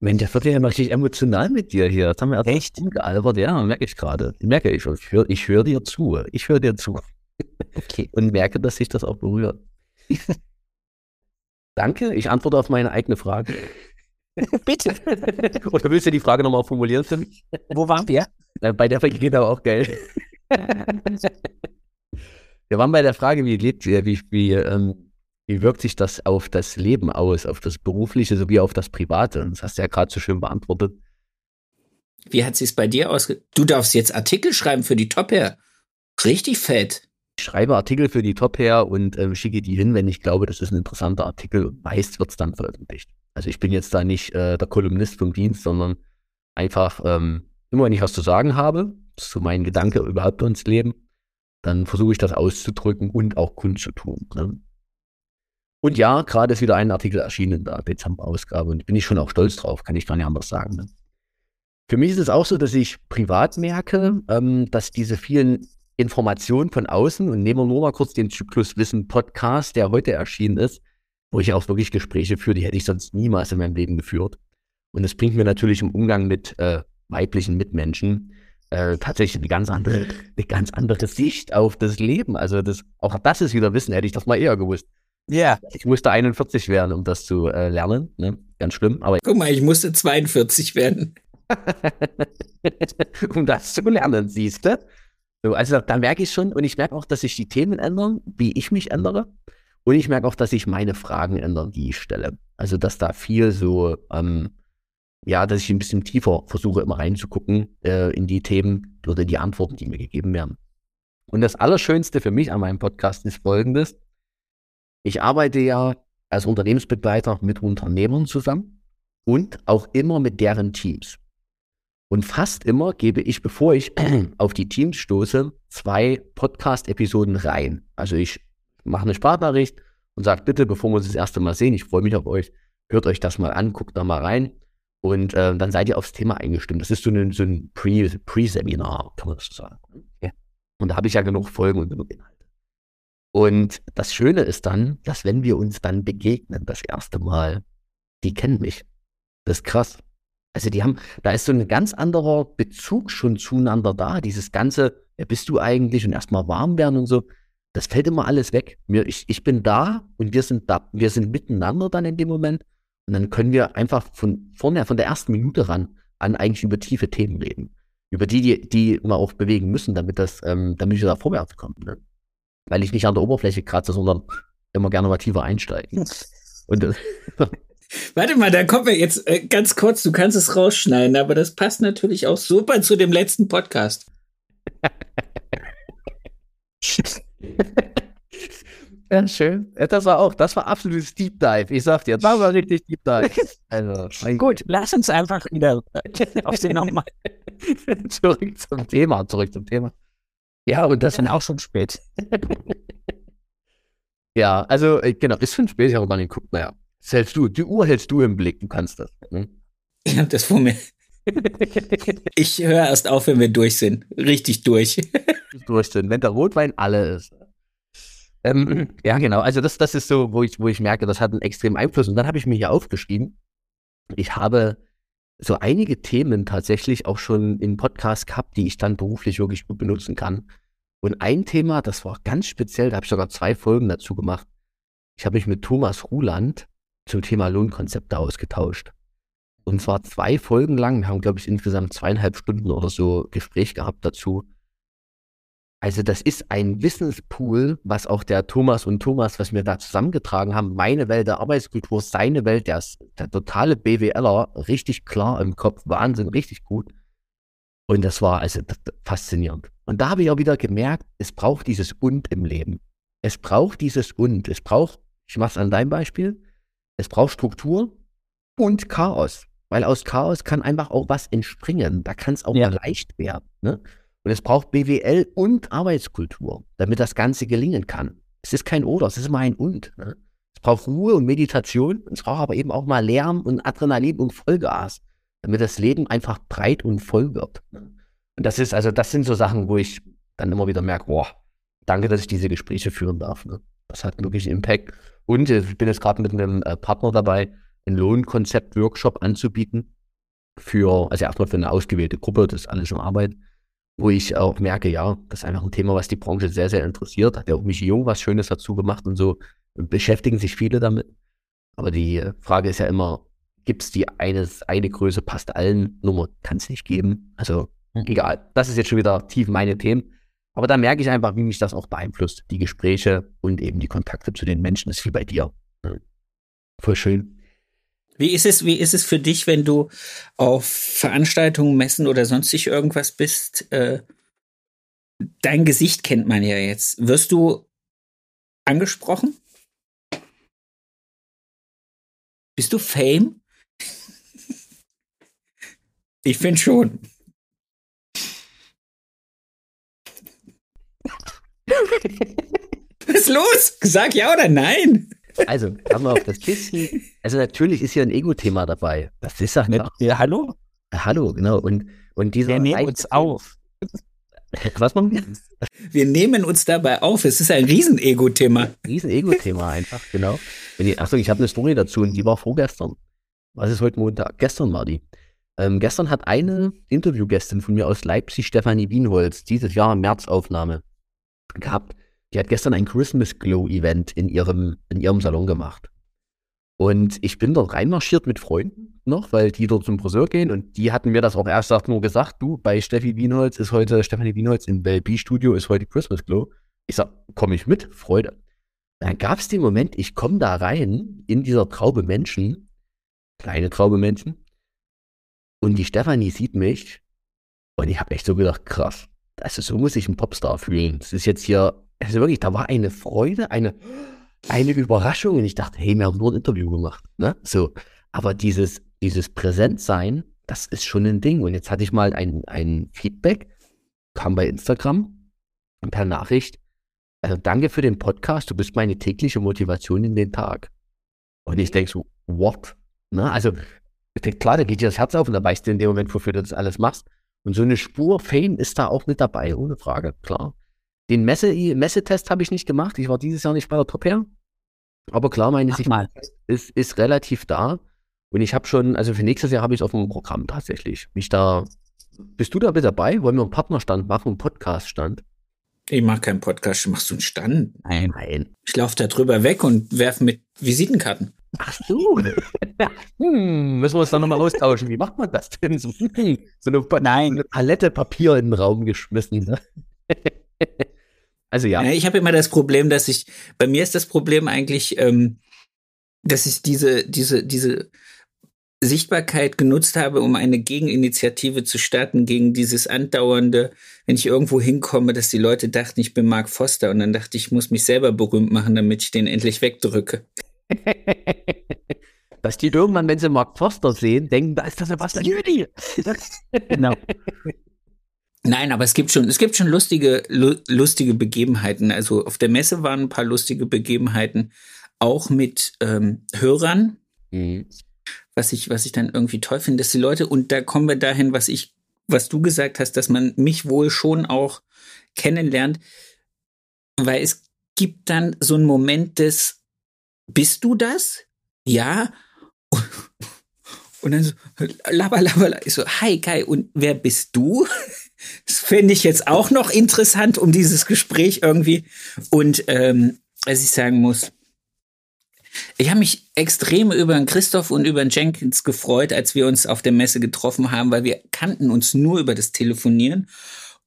Mensch, der wird ja immer richtig emotional mit dir hier. Das haben wir echt gealbert, ja, merke ich gerade. Merke ich. Ich höre ich hör dir zu. Ich höre dir zu. Okay. Und merke, dass sich das auch berührt. Danke, ich antworte auf meine eigene Frage.
Bitte.
Oder willst du die Frage nochmal formulieren für mich?
Wo waren wir?
Bei der vergeht aber auch geil. wir waren bei der Frage, wie lebt ihr, wie, wie, ähm, wie wirkt sich das auf das Leben aus, auf das berufliche sowie auf das private? Und das hast du ja gerade so schön beantwortet.
Wie hat sich es bei dir ausge... Du darfst jetzt Artikel schreiben für die Top Hair. Richtig fett.
Schreibe Artikel für die Top Hair und ähm, schicke die hin, wenn ich glaube, das ist ein interessanter Artikel. Meist wird es dann veröffentlicht. Also ich bin jetzt da nicht äh, der Kolumnist vom Dienst, sondern einfach ähm, immer, wenn ich was zu sagen habe, das ist so mein Gedanke überhaupt ins Leben, dann versuche ich das auszudrücken und auch kundzutun. Ne? Und ja, gerade ist wieder ein Artikel erschienen in der Dezember-Ausgabe und bin ich schon auch stolz drauf, kann ich gar nicht anders sagen. Ne? Für mich ist es auch so, dass ich privat merke, ähm, dass diese vielen Informationen von außen und nehmen wir nur mal kurz den Zyklus Wissen Podcast, der heute erschienen ist, wo ich auch wirklich Gespräche führe, die hätte ich sonst niemals in meinem Leben geführt. Und das bringt mir natürlich im Umgang mit äh, weiblichen Mitmenschen äh, tatsächlich eine ganz andere, eine ganz andere Sicht auf das Leben. Also das, auch das ist wieder Wissen, hätte ich das mal eher gewusst.
Ja. Yeah.
Ich musste 41 werden, um das zu äh, lernen. Ne? Ganz schlimm. Aber
Guck mal, ich musste 42 werden.
um das zu lernen, siehst du? So, also da merke ich schon und ich merke auch, dass sich die Themen ändern, wie ich mich ändere. Und ich merke auch, dass sich meine Fragen ändern, die ich stelle. Also, dass da viel so, ähm, ja, dass ich ein bisschen tiefer versuche, immer reinzugucken äh, in die Themen oder die Antworten, die mir gegeben werden. Und das Allerschönste für mich an meinem Podcast ist folgendes. Ich arbeite ja als Unternehmensbegleiter mit Unternehmern zusammen und auch immer mit deren Teams. Und fast immer gebe ich, bevor ich auf die Teams stoße, zwei Podcast-Episoden rein. Also ich mache eine Sprachnachricht und sage, bitte, bevor wir uns das erste Mal sehen, ich freue mich auf euch, hört euch das mal an, guckt da mal rein. Und äh, dann seid ihr aufs Thema eingestimmt. Das ist so ein, so ein Pre-Seminar, kann man das so sagen. Ja. Und da habe ich ja genug Folgen und genug Inhalte. Und das Schöne ist dann, dass wenn wir uns dann begegnen, das erste Mal, die kennen mich. Das ist krass. Also die haben, da ist so ein ganz anderer Bezug schon zueinander da. Dieses ganze, wer bist du eigentlich und erstmal warm werden und so. Das fällt immer alles weg. Mir, ich, ich bin da und wir sind da, wir sind miteinander dann in dem Moment. Und dann können wir einfach von vorne, von der ersten Minute ran an eigentlich über tiefe Themen reden. Über die, die, die wir auch bewegen müssen, damit das, ähm, damit wir da vorwärts kommen. Ne? Weil ich nicht an der Oberfläche kratze, sondern immer gerne mal tiefer einsteigen. Und äh,
Warte mal, da kommen wir jetzt äh, ganz kurz, du kannst es rausschneiden, aber das passt natürlich auch super zu dem letzten Podcast.
ja, schön. Das war auch, das war absolutes Deep Dive. Ich sag dir, das war richtig Deep Dive.
Also, Gut, lass uns einfach wieder auf den nochmal.
zurück zum Thema, zurück zum Thema.
Ja, und das ist dann auch schon spät.
ja, also, äh, genau, ist schon spät, ich habe gar nicht geguckt, naja. Das hältst du, die Uhr hältst du im Blick, du kannst das. Ne?
Ich habe das vor mir. ich höre erst auf, wenn wir durch sind. Richtig durch.
durch sind, wenn der Rotwein alle ist. Ähm, ja, genau. Also das, das ist so, wo ich, wo ich merke, das hat einen extremen Einfluss. Und dann habe ich mir hier aufgeschrieben, ich habe so einige Themen tatsächlich auch schon in Podcasts gehabt, die ich dann beruflich wirklich gut benutzen kann. Und ein Thema, das war ganz speziell, da habe ich sogar zwei Folgen dazu gemacht. Ich habe mich mit Thomas Ruland zum Thema Lohnkonzepte ausgetauscht. Und zwar zwei Folgen lang. Wir haben, glaube ich, insgesamt zweieinhalb Stunden oder so Gespräch gehabt dazu. Also das ist ein Wissenspool, was auch der Thomas und Thomas, was wir da zusammengetragen haben, meine Welt der Arbeitskultur, seine Welt, der, der totale BWLer, richtig klar im Kopf, Wahnsinn, richtig gut. Und das war also faszinierend. Und da habe ich auch wieder gemerkt, es braucht dieses Und im Leben. Es braucht dieses Und. Es braucht, ich mache es an deinem Beispiel, es braucht Struktur und Chaos. Weil aus Chaos kann einfach auch was entspringen. Da kann es auch ja. leicht werden. Ne? Und es braucht BWL und Arbeitskultur, damit das Ganze gelingen kann. Es ist kein Oder, es ist immer ein Und. Ne? Es braucht Ruhe und Meditation, es braucht aber eben auch mal Lärm und Adrenalin und Vollgas, damit das Leben einfach breit und voll wird. Ne? Und das ist, also das sind so Sachen, wo ich dann immer wieder merke, boah, danke, dass ich diese Gespräche führen darf. Ne? Das hat wirklich Impact. Und äh, ich bin jetzt gerade mit einem äh, Partner dabei, ein Lohnkonzept-Workshop anzubieten für, also erstmal für eine ausgewählte Gruppe, das ist alles in Arbeit, wo ich auch merke, ja, das ist einfach ein Thema, was die Branche sehr, sehr interessiert. Hat ja auch mich Jung was Schönes dazu gemacht und so beschäftigen sich viele damit. Aber die Frage ist ja immer, gibt es die eine, eine Größe, passt allen Nummer, kann es nicht geben. Also hm. egal, das ist jetzt schon wieder tief meine Themen. Aber da merke ich einfach, wie mich das auch beeinflusst. Die Gespräche und eben die Kontakte zu den Menschen. Das ist wie bei dir. Voll schön.
Wie ist es, wie ist es für dich, wenn du auf Veranstaltungen, Messen oder sonstig irgendwas bist? Äh, dein Gesicht kennt man ja jetzt. Wirst du angesprochen? Bist du Fame? ich finde schon. Was ist los? Sag ja oder nein?
Also, haben wir auf das Kissen. Also, natürlich ist hier ein Ego-Thema dabei. Das ist ja klar.
Ja, hallo?
Hallo, genau. Und, und dieser.
Wir nehmen uns auf.
Was machen wir?
Wir nehmen uns dabei auf. Es ist ein Riesen-Ego-Thema.
Riesen-Ego-Thema einfach, genau. Achtung, ich habe eine Story dazu und die war vorgestern. Was ist heute Montag? Gestern war die. Ähm, gestern hat eine Interviewgästin von mir aus Leipzig, Stefanie Wienholz, dieses Jahr Märzaufnahme gehabt. Die hat gestern ein Christmas Glow Event in ihrem, in ihrem Salon gemacht. Und ich bin dort reinmarschiert mit Freunden noch, weil die dort zum Friseur gehen und die hatten mir das auch erst nur gesagt, du, bei Steffi Wienholz ist heute, Stefanie Wienholz im Bell B Studio ist heute Christmas Glow. Ich sag, komm ich mit? Freude. Dann gab es den Moment, ich komme da rein in dieser Traube Menschen, kleine Traube Menschen, und die Stefanie sieht mich und ich habe echt so gedacht, krass, also so muss sich ein Popstar fühlen. Das ist jetzt hier, also wirklich, da war eine Freude, eine, eine Überraschung und ich dachte, hey, wir haben nur ein Interview gemacht, ne? So. Aber dieses, dieses Präsentsein, das ist schon ein Ding. Und jetzt hatte ich mal ein, ein Feedback, kam bei Instagram per Nachricht. Also danke für den Podcast, du bist meine tägliche Motivation in den Tag. Und ich denke so, what? Ne? Also, klar, da geht dir das Herz auf und da weißt du in dem Moment, wofür du das alles machst. Und so eine Spur Fame ist da auch mit dabei, ohne Frage, klar. Den Messe Messetest habe ich nicht gemacht. Ich war dieses Jahr nicht bei der Top Air. Aber klar, meine Sicht ist, ist relativ da. Und ich habe schon, also für nächstes Jahr habe ich es auf dem Programm tatsächlich. Mich da. Bist du da mit dabei? Wollen wir einen Partnerstand machen, einen Podcaststand?
Ich mache keinen Podcast, machst du einen Stand?
Nein. Nein.
Ich laufe da drüber weg und werfe mit Visitenkarten.
Ach so. hm, müssen wir uns dann nochmal austauschen. Wie macht man das denn? So, so eine, Nein. eine Palette Papier in den Raum geschmissen. Ne? also ja.
Ich habe immer das Problem, dass ich, bei mir ist das Problem eigentlich, ähm, dass ich diese, diese, diese Sichtbarkeit genutzt habe, um eine Gegeninitiative zu starten gegen dieses andauernde, wenn ich irgendwo hinkomme, dass die Leute dachten, ich bin Mark Foster und dann dachte ich, ich muss mich selber berühmt machen, damit ich den endlich wegdrücke.
Dass die irgendwann, wenn sie Mark Foster sehen, denken, da ist das Sebastian Jüdi.
genau. Nein, aber es gibt schon, es gibt schon lustige, lustige Begebenheiten. Also auf der Messe waren ein paar lustige Begebenheiten, auch mit ähm, Hörern, mhm. was ich, was ich dann irgendwie toll finde, dass die Leute, und da kommen wir dahin, was ich, was du gesagt hast, dass man mich wohl schon auch kennenlernt, weil es gibt dann so einen Moment des, bist du das? Ja. Und dann so, laber, laber, ich so, hi Kai, und wer bist du? Das fände ich jetzt auch noch interessant, um dieses Gespräch irgendwie. Und ähm, was ich sagen muss, ich habe mich extrem über den Christoph und über den Jenkins gefreut, als wir uns auf der Messe getroffen haben, weil wir kannten uns nur über das Telefonieren.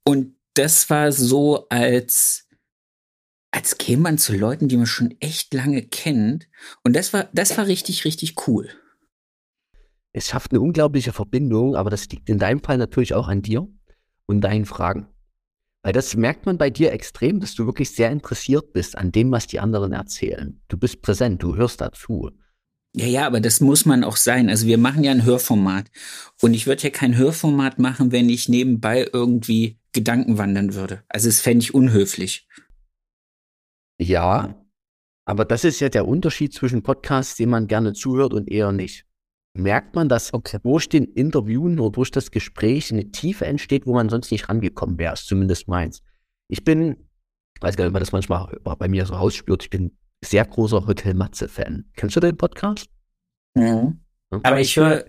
Und das war so, als als käme man zu Leuten, die man schon echt lange kennt. Und das war, das war richtig, richtig cool.
Es schafft eine unglaubliche Verbindung, aber das liegt in deinem Fall natürlich auch an dir und deinen Fragen. Weil das merkt man bei dir extrem, dass du wirklich sehr interessiert bist an dem, was die anderen erzählen. Du bist präsent, du hörst dazu.
Ja, ja, aber das muss man auch sein. Also wir machen ja ein Hörformat. Und ich würde ja kein Hörformat machen, wenn ich nebenbei irgendwie Gedanken wandern würde. Also es fände ich unhöflich.
Ja, aber das ist ja der Unterschied zwischen Podcasts, dem man gerne zuhört und eher nicht. Merkt man, dass okay. durch den Interviewen oder durch das Gespräch eine Tiefe entsteht, wo man sonst nicht rangekommen wäre, ist zumindest meins. Ich bin, ich weiß gar nicht, ob man das manchmal bei mir so rausspürt, ich bin sehr großer Hotel Matze-Fan. Kennst du den Podcast?
Mhm. Aber ich höre,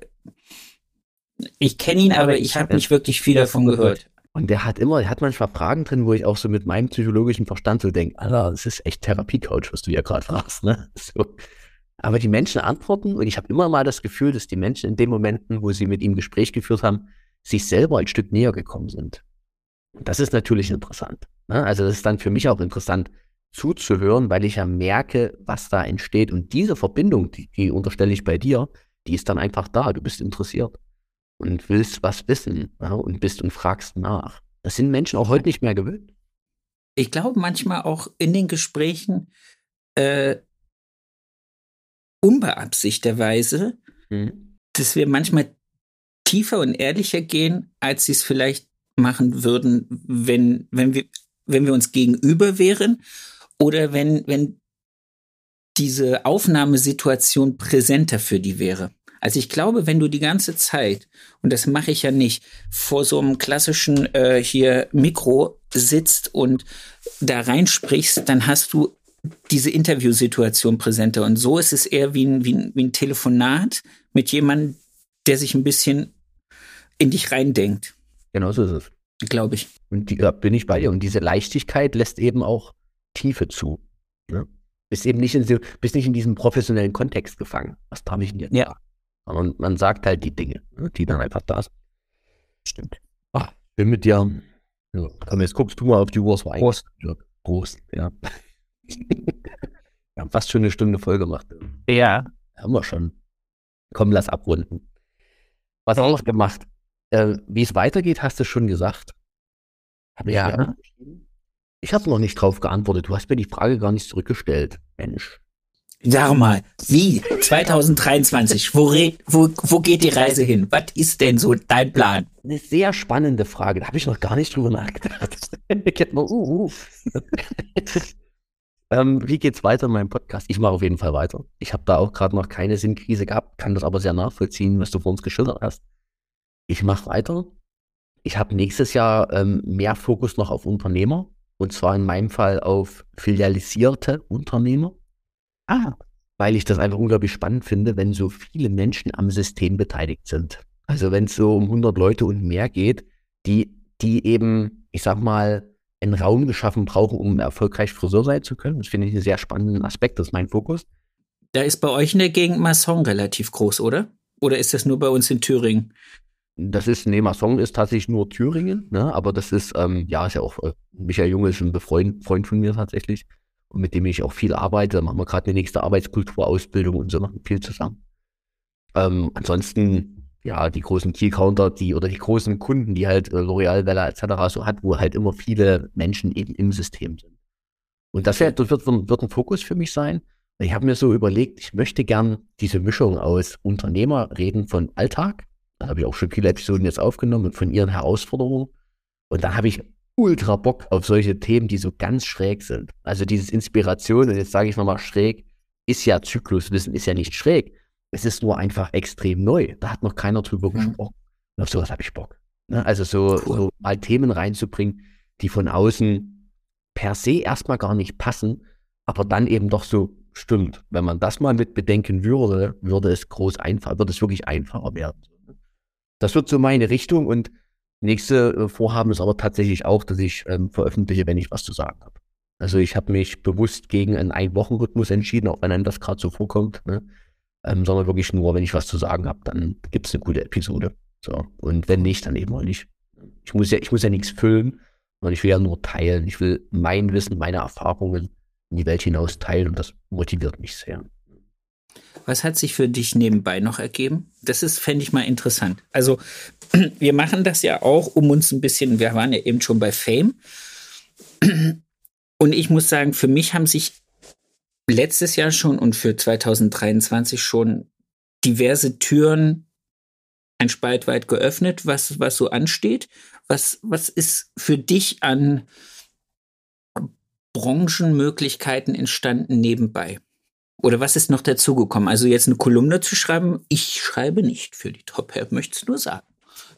ich kenne ihn, aber ich habe nicht wirklich viel davon gehört.
Und der hat immer, er hat manchmal Fragen drin, wo ich auch so mit meinem psychologischen Verstand so denke, Alter, das ist echt Therapie-Coach, was du hier gerade fragst, ne? So. Aber die Menschen antworten und ich habe immer mal das Gefühl, dass die Menschen in den Momenten, wo sie mit ihm Gespräch geführt haben, sich selber ein Stück näher gekommen sind. Das ist natürlich interessant. Ne? Also das ist dann für mich auch interessant zuzuhören, weil ich ja merke, was da entsteht. Und diese Verbindung, die, die unterstelle ich bei dir, die ist dann einfach da. Du bist interessiert und willst was wissen ja, und bist und fragst nach. Das sind Menschen auch heute nicht mehr gewöhnt.
Ich glaube manchmal auch in den Gesprächen äh, unbeabsichtigterweise, mhm. dass wir manchmal tiefer und ehrlicher gehen, als sie es vielleicht machen würden, wenn, wenn wir, wenn wir uns gegenüber wären oder wenn, wenn diese Aufnahmesituation präsenter für die wäre. Also ich glaube, wenn du die ganze Zeit, und das mache ich ja nicht, vor so einem klassischen äh, hier Mikro sitzt und da reinsprichst, dann hast du diese Interviewsituation präsenter. Und so ist es eher wie ein, wie ein, wie ein Telefonat mit jemandem, der sich ein bisschen in dich reindenkt.
Genau so ist es.
Glaube ich.
Und die, da bin ich bei dir. Und diese Leichtigkeit lässt eben auch Tiefe zu. Ne? Bist eben nicht in, bist nicht in diesem professionellen Kontext gefangen. Was darf ich denn jetzt?
Ja.
Und man sagt halt die Dinge, ne, die dann einfach da sind.
Stimmt.
Ach, bin mit dir. Ja, komm, jetzt guckst du mal auf die Uhr. Prost. Ja, Prost, ja. wir haben fast schon eine Stunde voll gemacht.
Ja.
Haben wir schon. Komm, lass abrunden. Was haben wir noch gemacht? Äh, Wie es weitergeht, hast du schon gesagt.
Hab ich ja.
Ich habe noch nicht drauf geantwortet. Du hast mir die Frage gar nicht zurückgestellt. Mensch.
Sag mal, wie? 2023, wo, wo, wo geht die Reise hin? Was ist denn so dein Plan?
Eine sehr spannende Frage. Da habe ich noch gar nicht drüber nachgedacht. uh, uh. ähm, wie geht's weiter in meinem Podcast? Ich mache auf jeden Fall weiter. Ich habe da auch gerade noch keine Sinnkrise gehabt, kann das aber sehr nachvollziehen, was du vor uns geschildert hast. Ich mache weiter. Ich habe nächstes Jahr ähm, mehr Fokus noch auf Unternehmer und zwar in meinem Fall auf filialisierte Unternehmer. Ah. Weil ich das einfach unglaublich spannend finde, wenn so viele Menschen am System beteiligt sind. Also wenn es so um 100 Leute und mehr geht, die, die eben, ich sag mal, einen Raum geschaffen brauchen, um erfolgreich Friseur sein zu können. Das finde ich einen sehr spannenden Aspekt, das ist mein Fokus.
Da ist bei euch in der Gegend Masson relativ groß, oder? Oder ist das nur bei uns in Thüringen?
Das ist, nee, Masson ist tatsächlich nur Thüringen, ne? aber das ist, ähm, ja, ist ja auch, äh, Michael Junge ist ein Befreund, Freund von mir tatsächlich und mit dem ich auch viel arbeite. Da machen wir gerade eine nächste Arbeitskulturausbildung und so machen viel zusammen. Ähm, ansonsten, ja, die großen Key-Counter, die oder die großen Kunden, die halt äh, L'Oreal, Vella etc. so hat, wo halt immer viele Menschen eben im System sind. Und das, wär, das wird, wird ein Fokus für mich sein. Ich habe mir so überlegt, ich möchte gern diese Mischung aus Unternehmerreden von Alltag, da habe ich auch schon viele Episoden jetzt aufgenommen und von ihren Herausforderungen. Und dann habe ich ultra Bock auf solche Themen, die so ganz schräg sind. Also dieses Inspiration, und jetzt sage ich nochmal schräg, ist ja Zykluswissen, ist ja nicht schräg. Es ist nur einfach extrem neu. Da hat noch keiner drüber mhm. gesprochen. Und auf sowas habe ich Bock. Ne? Also so, cool. so mal Themen reinzubringen, die von außen per se erstmal gar nicht passen, aber dann eben doch so stimmt. Wenn man das mal mit bedenken würde, würde es groß einfach, würde es wirklich einfacher werden. Das wird so meine Richtung und Nächste äh, Vorhaben ist aber tatsächlich auch, dass ich ähm, veröffentliche, wenn ich was zu sagen habe. Also ich habe mich bewusst gegen einen Ein-Wochen-Rhythmus entschieden, auch wenn einem das gerade so vorkommt, ne? ähm, sondern wirklich nur, wenn ich was zu sagen habe, dann gibt es eine gute Episode. So. Und wenn nicht, dann eben auch nicht. Ich muss ja, ich muss ja nichts füllen, sondern ich will ja nur teilen. Ich will mein Wissen, meine Erfahrungen in die Welt hinaus teilen und das motiviert mich sehr.
Was hat sich für dich nebenbei noch ergeben? Das ist, fände ich mal interessant. Also, wir machen das ja auch, um uns ein bisschen, wir waren ja eben schon bei Fame. Und ich muss sagen, für mich haben sich letztes Jahr schon und für 2023 schon diverse Türen ein Spalt weit geöffnet, was, was so ansteht. Was, was ist für dich an Branchenmöglichkeiten entstanden nebenbei? Oder was ist noch dazugekommen? Also jetzt eine Kolumne zu schreiben, ich schreibe nicht für die Top Help, möchte es nur sagen.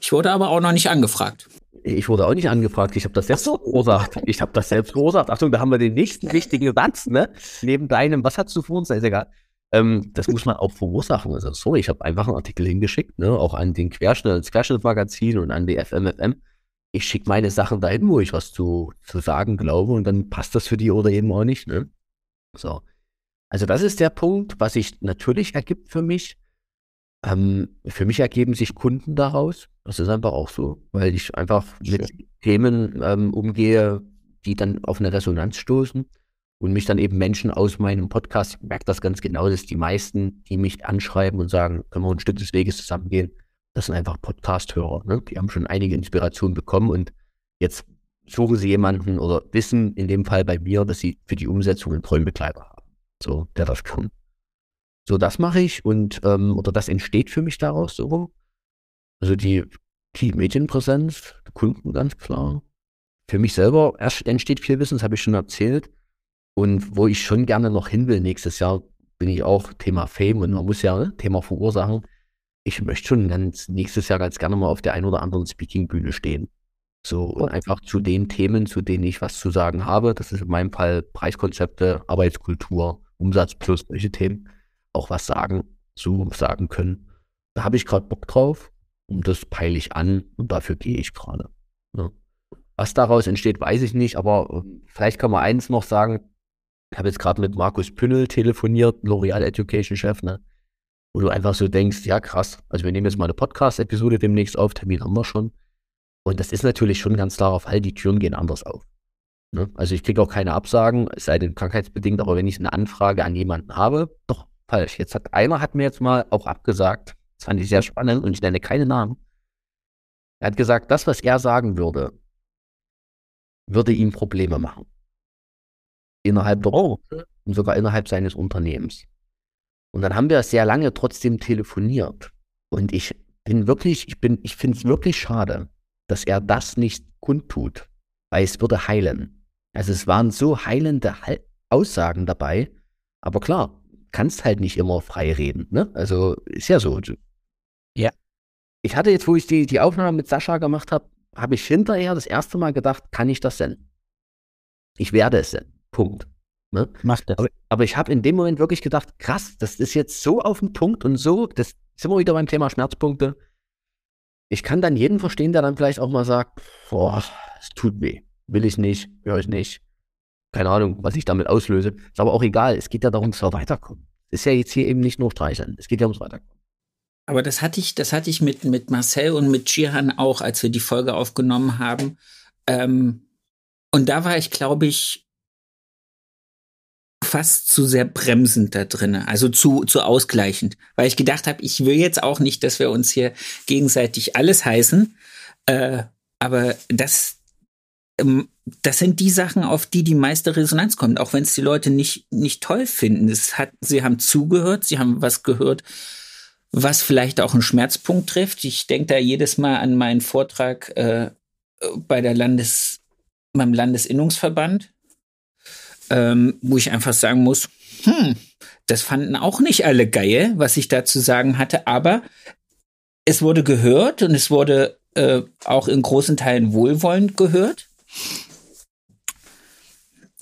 Ich wurde aber auch noch nicht angefragt.
Ich wurde auch nicht angefragt, ich habe das selbst verursacht. Ich habe das selbst verursacht. Achtung, da haben wir den nächsten wichtigen Satz, ne? Neben deinem, was hast du vor uns? Ist egal. Ähm, das muss man auch verursachen. Also, sorry, ich habe einfach einen Artikel hingeschickt, ne? Auch an den Querschnitt, das Querschnittmagazin und an die FMFM. Ich schicke meine Sachen dahin, wo ich was zu, zu sagen glaube und dann passt das für die oder eben auch nicht, ne? So. Also, das ist der Punkt, was sich natürlich ergibt für mich. Ähm, für mich ergeben sich Kunden daraus. Das ist einfach auch so, weil ich einfach mit Themen ähm, umgehe, die dann auf eine Resonanz stoßen und mich dann eben Menschen aus meinem Podcast, ich merke das ganz genau, dass die meisten, die mich anschreiben und sagen, können wir ein Stück des Weges zusammengehen, das sind einfach Podcast-Hörer. Ne? Die haben schon einige Inspirationen bekommen und jetzt suchen sie jemanden oder wissen in dem Fall bei mir, dass sie für die Umsetzung einen Träumbegleiter haben. So, der das kann. So, das mache ich und ähm, oder das entsteht für mich daraus so. Also die, die Medienpräsenz, Kunden ganz klar. Für mich selber entsteht viel Wissen, das habe ich schon erzählt. Und wo ich schon gerne noch hin will nächstes Jahr, bin ich auch Thema Fame und man muss ja ne, Thema verursachen. Ich möchte schon ganz nächstes Jahr ganz gerne mal auf der einen oder anderen Speaking-Bühne stehen. So und einfach zu den Themen, zu denen ich was zu sagen habe. Das ist in meinem Fall Preiskonzepte, Arbeitskultur, Umsatz plus solche Themen auch was sagen, so sagen können. Da habe ich gerade Bock drauf und das peile ich an und dafür gehe ich gerade. Ja. Was daraus entsteht, weiß ich nicht, aber ähm, vielleicht kann man eins noch sagen. Ich habe jetzt gerade mit Markus Pünnel telefoniert, L'Oreal Education Chef, ne? wo du einfach so denkst, ja krass, also wir nehmen jetzt mal eine Podcast-Episode demnächst auf, Termin haben wir schon. Und das ist natürlich schon ganz klar auf Fall, die Türen gehen anders auf. Ne? Also ich kriege auch keine Absagen, es sei denn krankheitsbedingt, aber wenn ich eine Anfrage an jemanden habe, doch, falsch. Jetzt hat einer hat mir jetzt mal auch abgesagt. Das fand ich sehr spannend und ich nenne keine Namen. Er hat gesagt, das, was er sagen würde, würde ihm Probleme machen. Innerhalb der oh. und sogar innerhalb seines Unternehmens. Und dann haben wir sehr lange trotzdem telefoniert. Und ich bin wirklich, ich bin, ich finde es wirklich schade, dass er das nicht kundtut, weil es würde heilen. Also es waren so heilende Aussagen dabei. Aber klar, kannst halt nicht immer frei reden. Ne? Also ist ja so.
Ja.
Ich hatte jetzt, wo ich die, die Aufnahme mit Sascha gemacht habe, habe ich hinterher das erste Mal gedacht, kann ich das denn? Ich werde es denn. Punkt. Ne?
Mach das.
Aber, aber ich habe in dem Moment wirklich gedacht, krass, das ist jetzt so auf den Punkt und so, das sind wir wieder beim Thema Schmerzpunkte. Ich kann dann jeden verstehen, der dann vielleicht auch mal sagt, boah, es tut weh. Will ich nicht, höre ich nicht keine Ahnung, was ich damit auslöse. Ist aber auch egal. Es geht ja darum, dass wir weiterkommen. Ist ja jetzt hier eben nicht nur streicheln. Es geht ja ums Weiterkommen.
Aber das hatte ich, das hatte ich mit, mit Marcel und mit Chihan auch, als wir die Folge aufgenommen haben. Ähm, und da war ich, glaube ich, fast zu sehr bremsend da drin, also zu, zu ausgleichend, weil ich gedacht habe, ich will jetzt auch nicht, dass wir uns hier gegenseitig alles heißen, äh, aber das, das sind die Sachen, auf die die meiste Resonanz kommt, auch wenn es die Leute nicht, nicht toll finden. Es hat, sie haben zugehört, sie haben was gehört, was vielleicht auch einen Schmerzpunkt trifft. Ich denke da jedes Mal an meinen Vortrag äh, bei der Landes, beim Landesinnungsverband, ähm, wo ich einfach sagen muss, hm, das fanden auch nicht alle geil, was ich da zu sagen hatte, aber es wurde gehört und es wurde äh, auch in großen Teilen wohlwollend gehört.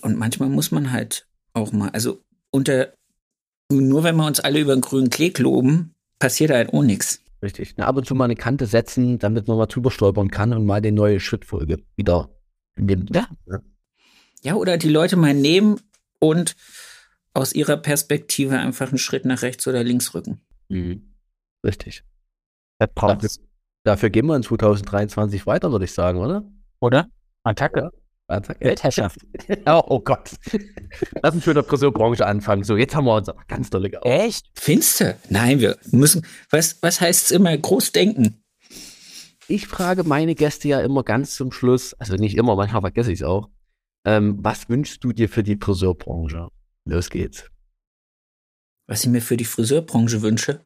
Und manchmal muss man halt auch mal, also unter, nur wenn wir uns alle über den grünen Klee loben, passiert halt auch nichts.
Richtig. Na, ab und zu mal eine Kante setzen, damit man mal drüber stolpern kann und mal die neue Schrittfolge wieder nimmt.
Ja. Ja, oder die Leute mal nehmen und aus ihrer Perspektive einfach einen Schritt nach rechts oder links rücken.
Mhm. Richtig. Dafür, dafür gehen wir in 2023 weiter, würde ich sagen, oder?
Oder? Attacke.
Attacke. Weltherrschaft. oh, oh, Gott. Lass uns für der Friseurbranche anfangen. So, jetzt haben wir uns aber ganz tolle
gehabt. Echt? Finste? Nein, wir müssen. Was, was heißt es immer? Groß denken.
Ich frage meine Gäste ja immer ganz zum Schluss, also nicht immer, manchmal vergesse ich es auch. Ähm, was wünschst du dir für die Friseurbranche? Los geht's.
Was ich mir für die Friseurbranche wünsche?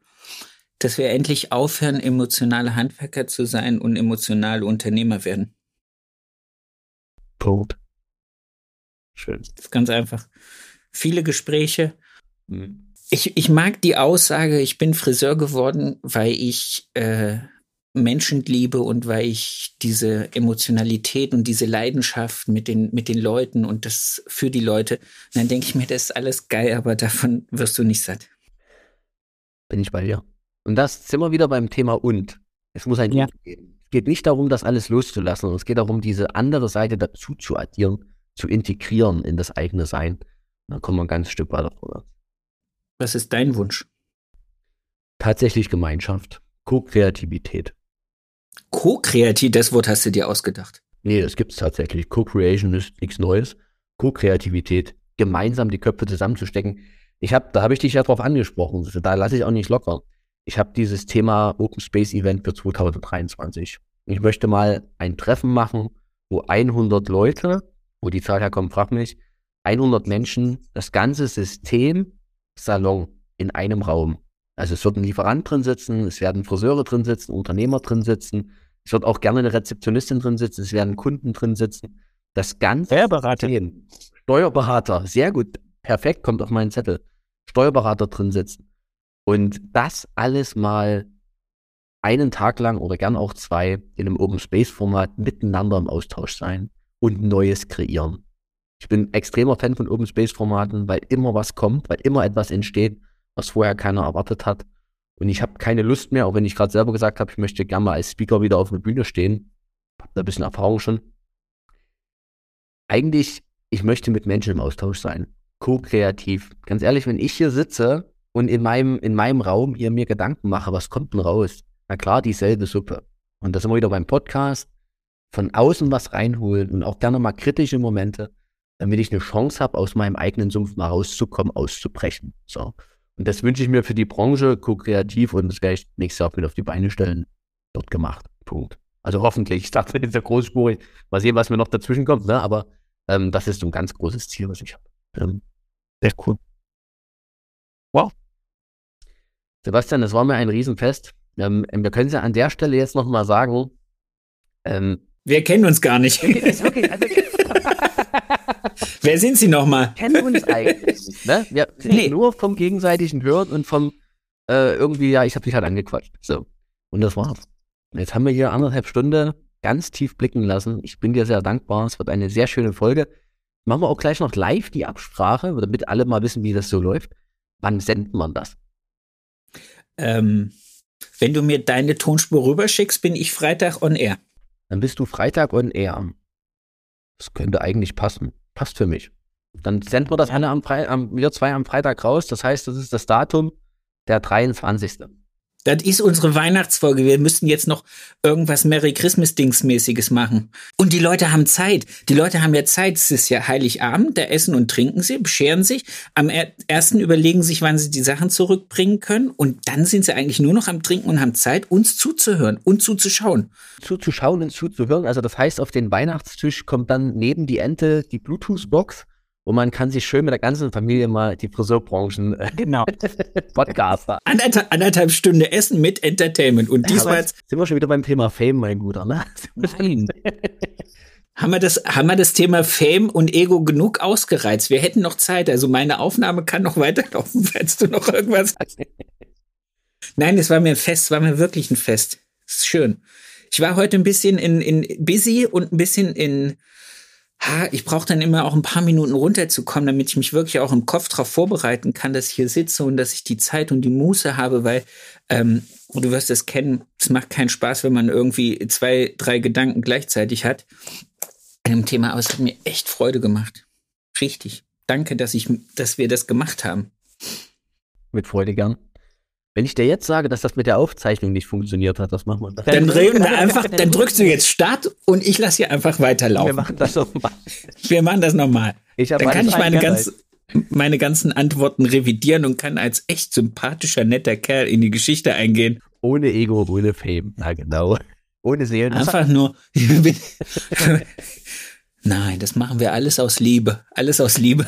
dass wir endlich aufhören, emotionale Handwerker zu sein und emotionale Unternehmer werden.
Punkt. Schön.
Das ist ganz einfach. Viele Gespräche.
Mhm.
Ich, ich mag die Aussage, ich bin Friseur geworden, weil ich äh, Menschen liebe und weil ich diese Emotionalität und diese Leidenschaft mit den, mit den Leuten und das für die Leute, und dann denke ich mir, das ist alles geil, aber davon wirst du nicht satt.
Bin ich bei dir. Und das sind wir wieder beim Thema und. Es muss ein
Ja.
Und geben. Es geht nicht darum, das alles loszulassen, sondern es geht darum, diese andere Seite dazu zu addieren, zu integrieren in das eigene Sein. Und dann kommen wir ein ganzes Stück weiter vorwärts.
Was ist dein Wunsch?
Tatsächlich Gemeinschaft, Co-Kreativität.
Co-kreativ, das Wort hast du dir ausgedacht.
Nee, das gibt es tatsächlich. Co-Creation ist nichts Neues. Co-Kreativität, gemeinsam die Köpfe zusammenzustecken. Ich habe, da habe ich dich ja drauf angesprochen. Da lasse ich auch nicht locker. Ich habe dieses Thema Open Space Event für 2023. Ich möchte mal ein Treffen machen, wo 100 Leute, wo die Zahl herkommt, frag mich, 100 Menschen, das ganze System Salon in einem Raum. Also es wird ein Lieferant drin sitzen, es werden Friseure drin sitzen, Unternehmer drin sitzen, es wird auch gerne eine Rezeptionistin drin sitzen, es werden Kunden drin sitzen. Das ganze
Steuerberater.
System, Steuerberater, sehr gut, perfekt, kommt auf meinen Zettel. Steuerberater drin sitzen. Und das alles mal einen Tag lang oder gern auch zwei in einem Open Space Format miteinander im Austausch sein und Neues kreieren. Ich bin extremer Fan von Open Space Formaten, weil immer was kommt, weil immer etwas entsteht, was vorher keiner erwartet hat. Und ich habe keine Lust mehr, auch wenn ich gerade selber gesagt habe, ich möchte gerne mal als Speaker wieder auf einer Bühne stehen. Hab da ein bisschen Erfahrung schon. Eigentlich, ich möchte mit Menschen im Austausch sein. Co-kreativ. Ganz ehrlich, wenn ich hier sitze und in meinem, in meinem Raum hier mir Gedanken mache, was kommt denn raus? Na klar, dieselbe Suppe. Und das wir wieder beim Podcast. Von außen was reinholen und auch gerne mal kritische Momente, damit ich eine Chance habe, aus meinem eigenen Sumpf mal rauszukommen, auszubrechen. So. Und das wünsche ich mir für die Branche, co-kreativ, und das werde ich nächstes Jahr wieder auf die Beine stellen. Dort gemacht. Punkt. Also hoffentlich. Ich dachte, jetzt ist ja großspurig. Mal sehen, was mir noch dazwischen kommt, ne? Aber ähm, das ist so ein ganz großes Ziel, was ich habe. Ähm, sehr cool. Wow. Sebastian, das war mir ein Riesenfest. Ähm, wir können es ja an der Stelle jetzt noch mal sagen. Ähm,
Wir kennen uns gar nicht.
okay, also,
Wer sind Sie nochmal?
kennen uns eigentlich ne? Wir sind
Nee.
nur vom gegenseitigen Hören und vom äh, irgendwie, ja, ich habe dich halt angequatscht. So. Und das war's. Jetzt haben wir hier anderthalb Stunden ganz tief blicken lassen. Ich bin dir sehr dankbar. Es wird eine sehr schöne Folge. Machen wir auch gleich noch live die Absprache, damit alle mal wissen, wie das so läuft. Wann sendet man das?
Ähm, wenn du mir deine Tonspur rüberschickst, bin ich Freitag on air.
Dann bist du Freitag on air. Das könnte eigentlich passen. Passt für mich. Dann senden wir das alle am, Fre am wir zwei am Freitag raus. Das heißt, das ist das Datum der 23.
Das ist unsere Weihnachtsfolge. Wir müssen jetzt noch irgendwas Merry Christmas Dingsmäßiges machen. Und die Leute haben Zeit. Die Leute haben ja Zeit. Es ist ja Heiligabend. Da essen und trinken sie, bescheren sich. Am er ersten überlegen sich, wann sie die Sachen zurückbringen können. Und dann sind sie eigentlich nur noch am Trinken und haben Zeit, uns zuzuhören und zuzuschauen.
Zuzuschauen und zuzuhören. Also das heißt, auf den Weihnachtstisch kommt dann neben die Ente die Bluetooth-Box und man kann sich schön mit der ganzen Familie mal die Friseurbranchen äh,
Genau.
Podcaster.
Anderthalb, anderthalb Stunde Essen mit Entertainment. Und diesmal
sind wir schon wieder beim Thema Fame, mein Guter, ne?
Nein. Haben wir, das, haben wir das Thema Fame und Ego genug ausgereizt? Wir hätten noch Zeit. Also meine Aufnahme kann noch weiterlaufen, falls du noch irgendwas hast. Nein, es war mir ein Fest, es war mir wirklich ein Fest. Es ist schön. Ich war heute ein bisschen in, in busy und ein bisschen in. Ha, ich brauche dann immer auch ein paar Minuten runterzukommen, damit ich mich wirklich auch im Kopf darauf vorbereiten kann, dass ich hier sitze und dass ich die Zeit und die Muße habe, weil ähm, du wirst es kennen, es macht keinen Spaß, wenn man irgendwie zwei, drei Gedanken gleichzeitig hat. Einem Thema, aber es hat mir echt Freude gemacht. Richtig. Danke, dass ich, dass wir das gemacht haben.
Mit Freude gern. Wenn ich dir jetzt sage, dass das mit der Aufzeichnung nicht funktioniert hat, was machen wir dann?
Dann reden wir einfach, dann drückst du jetzt Start und ich lasse hier einfach
Wir
weiterlaufen.
machen das doch mal.
Wir machen das nochmal. Dann kann ich meine, ganz, meine ganzen Antworten revidieren und kann als echt sympathischer, netter Kerl in die Geschichte eingehen.
Ohne Ego, ohne Fame. Na genau. Ohne Seelen.
Einfach nur. Nein, das machen wir alles aus Liebe. Alles aus Liebe.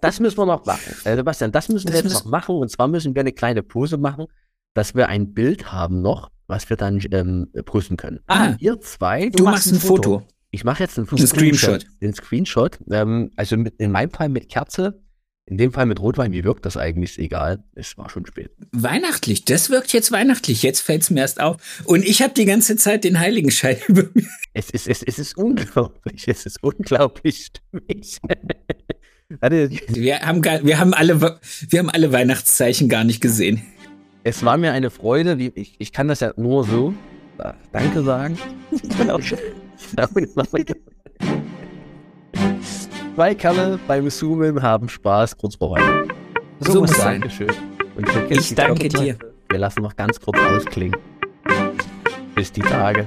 Das müssen wir noch machen. Äh, Sebastian, das müssen wir
Das
jetzt
müssen-
noch machen. Und zwar müssen wir eine kleine Pose machen, dass wir ein Bild haben noch, was wir dann ähm, prüfen können.
Ah,
Ihr zwei,
du machst ein Foto.
Ich mache jetzt einen
Ein Screenshot.
Den Screenshot. Ähm, also mit, in meinem Fall mit Kerze, in dem Fall mit Rotwein. Wie wirkt das eigentlich? Ist egal. Es war schon spät.
Weihnachtlich, das wirkt jetzt weihnachtlich. Jetzt fällt's mir erst auf. Und ich habe die ganze Zeit den Heiligenschein über mir.
Es ist, es, es ist unglaublich. Es ist unglaublich stimmig.
Wir haben, gar, wir, haben alle, wir haben alle Weihnachtszeichen gar nicht gesehen.
es war mir eine Freude. Ich, ich kann das ja nur so. äh, Danke sagen. Zwei Kerle beim Zoomen haben Spaß kurz vor Weihnachten.
So muss sein.
Dankeschön. Und
Ich danke dir.
Wir lassen noch ganz kurz ausklingen. Bis die Tage.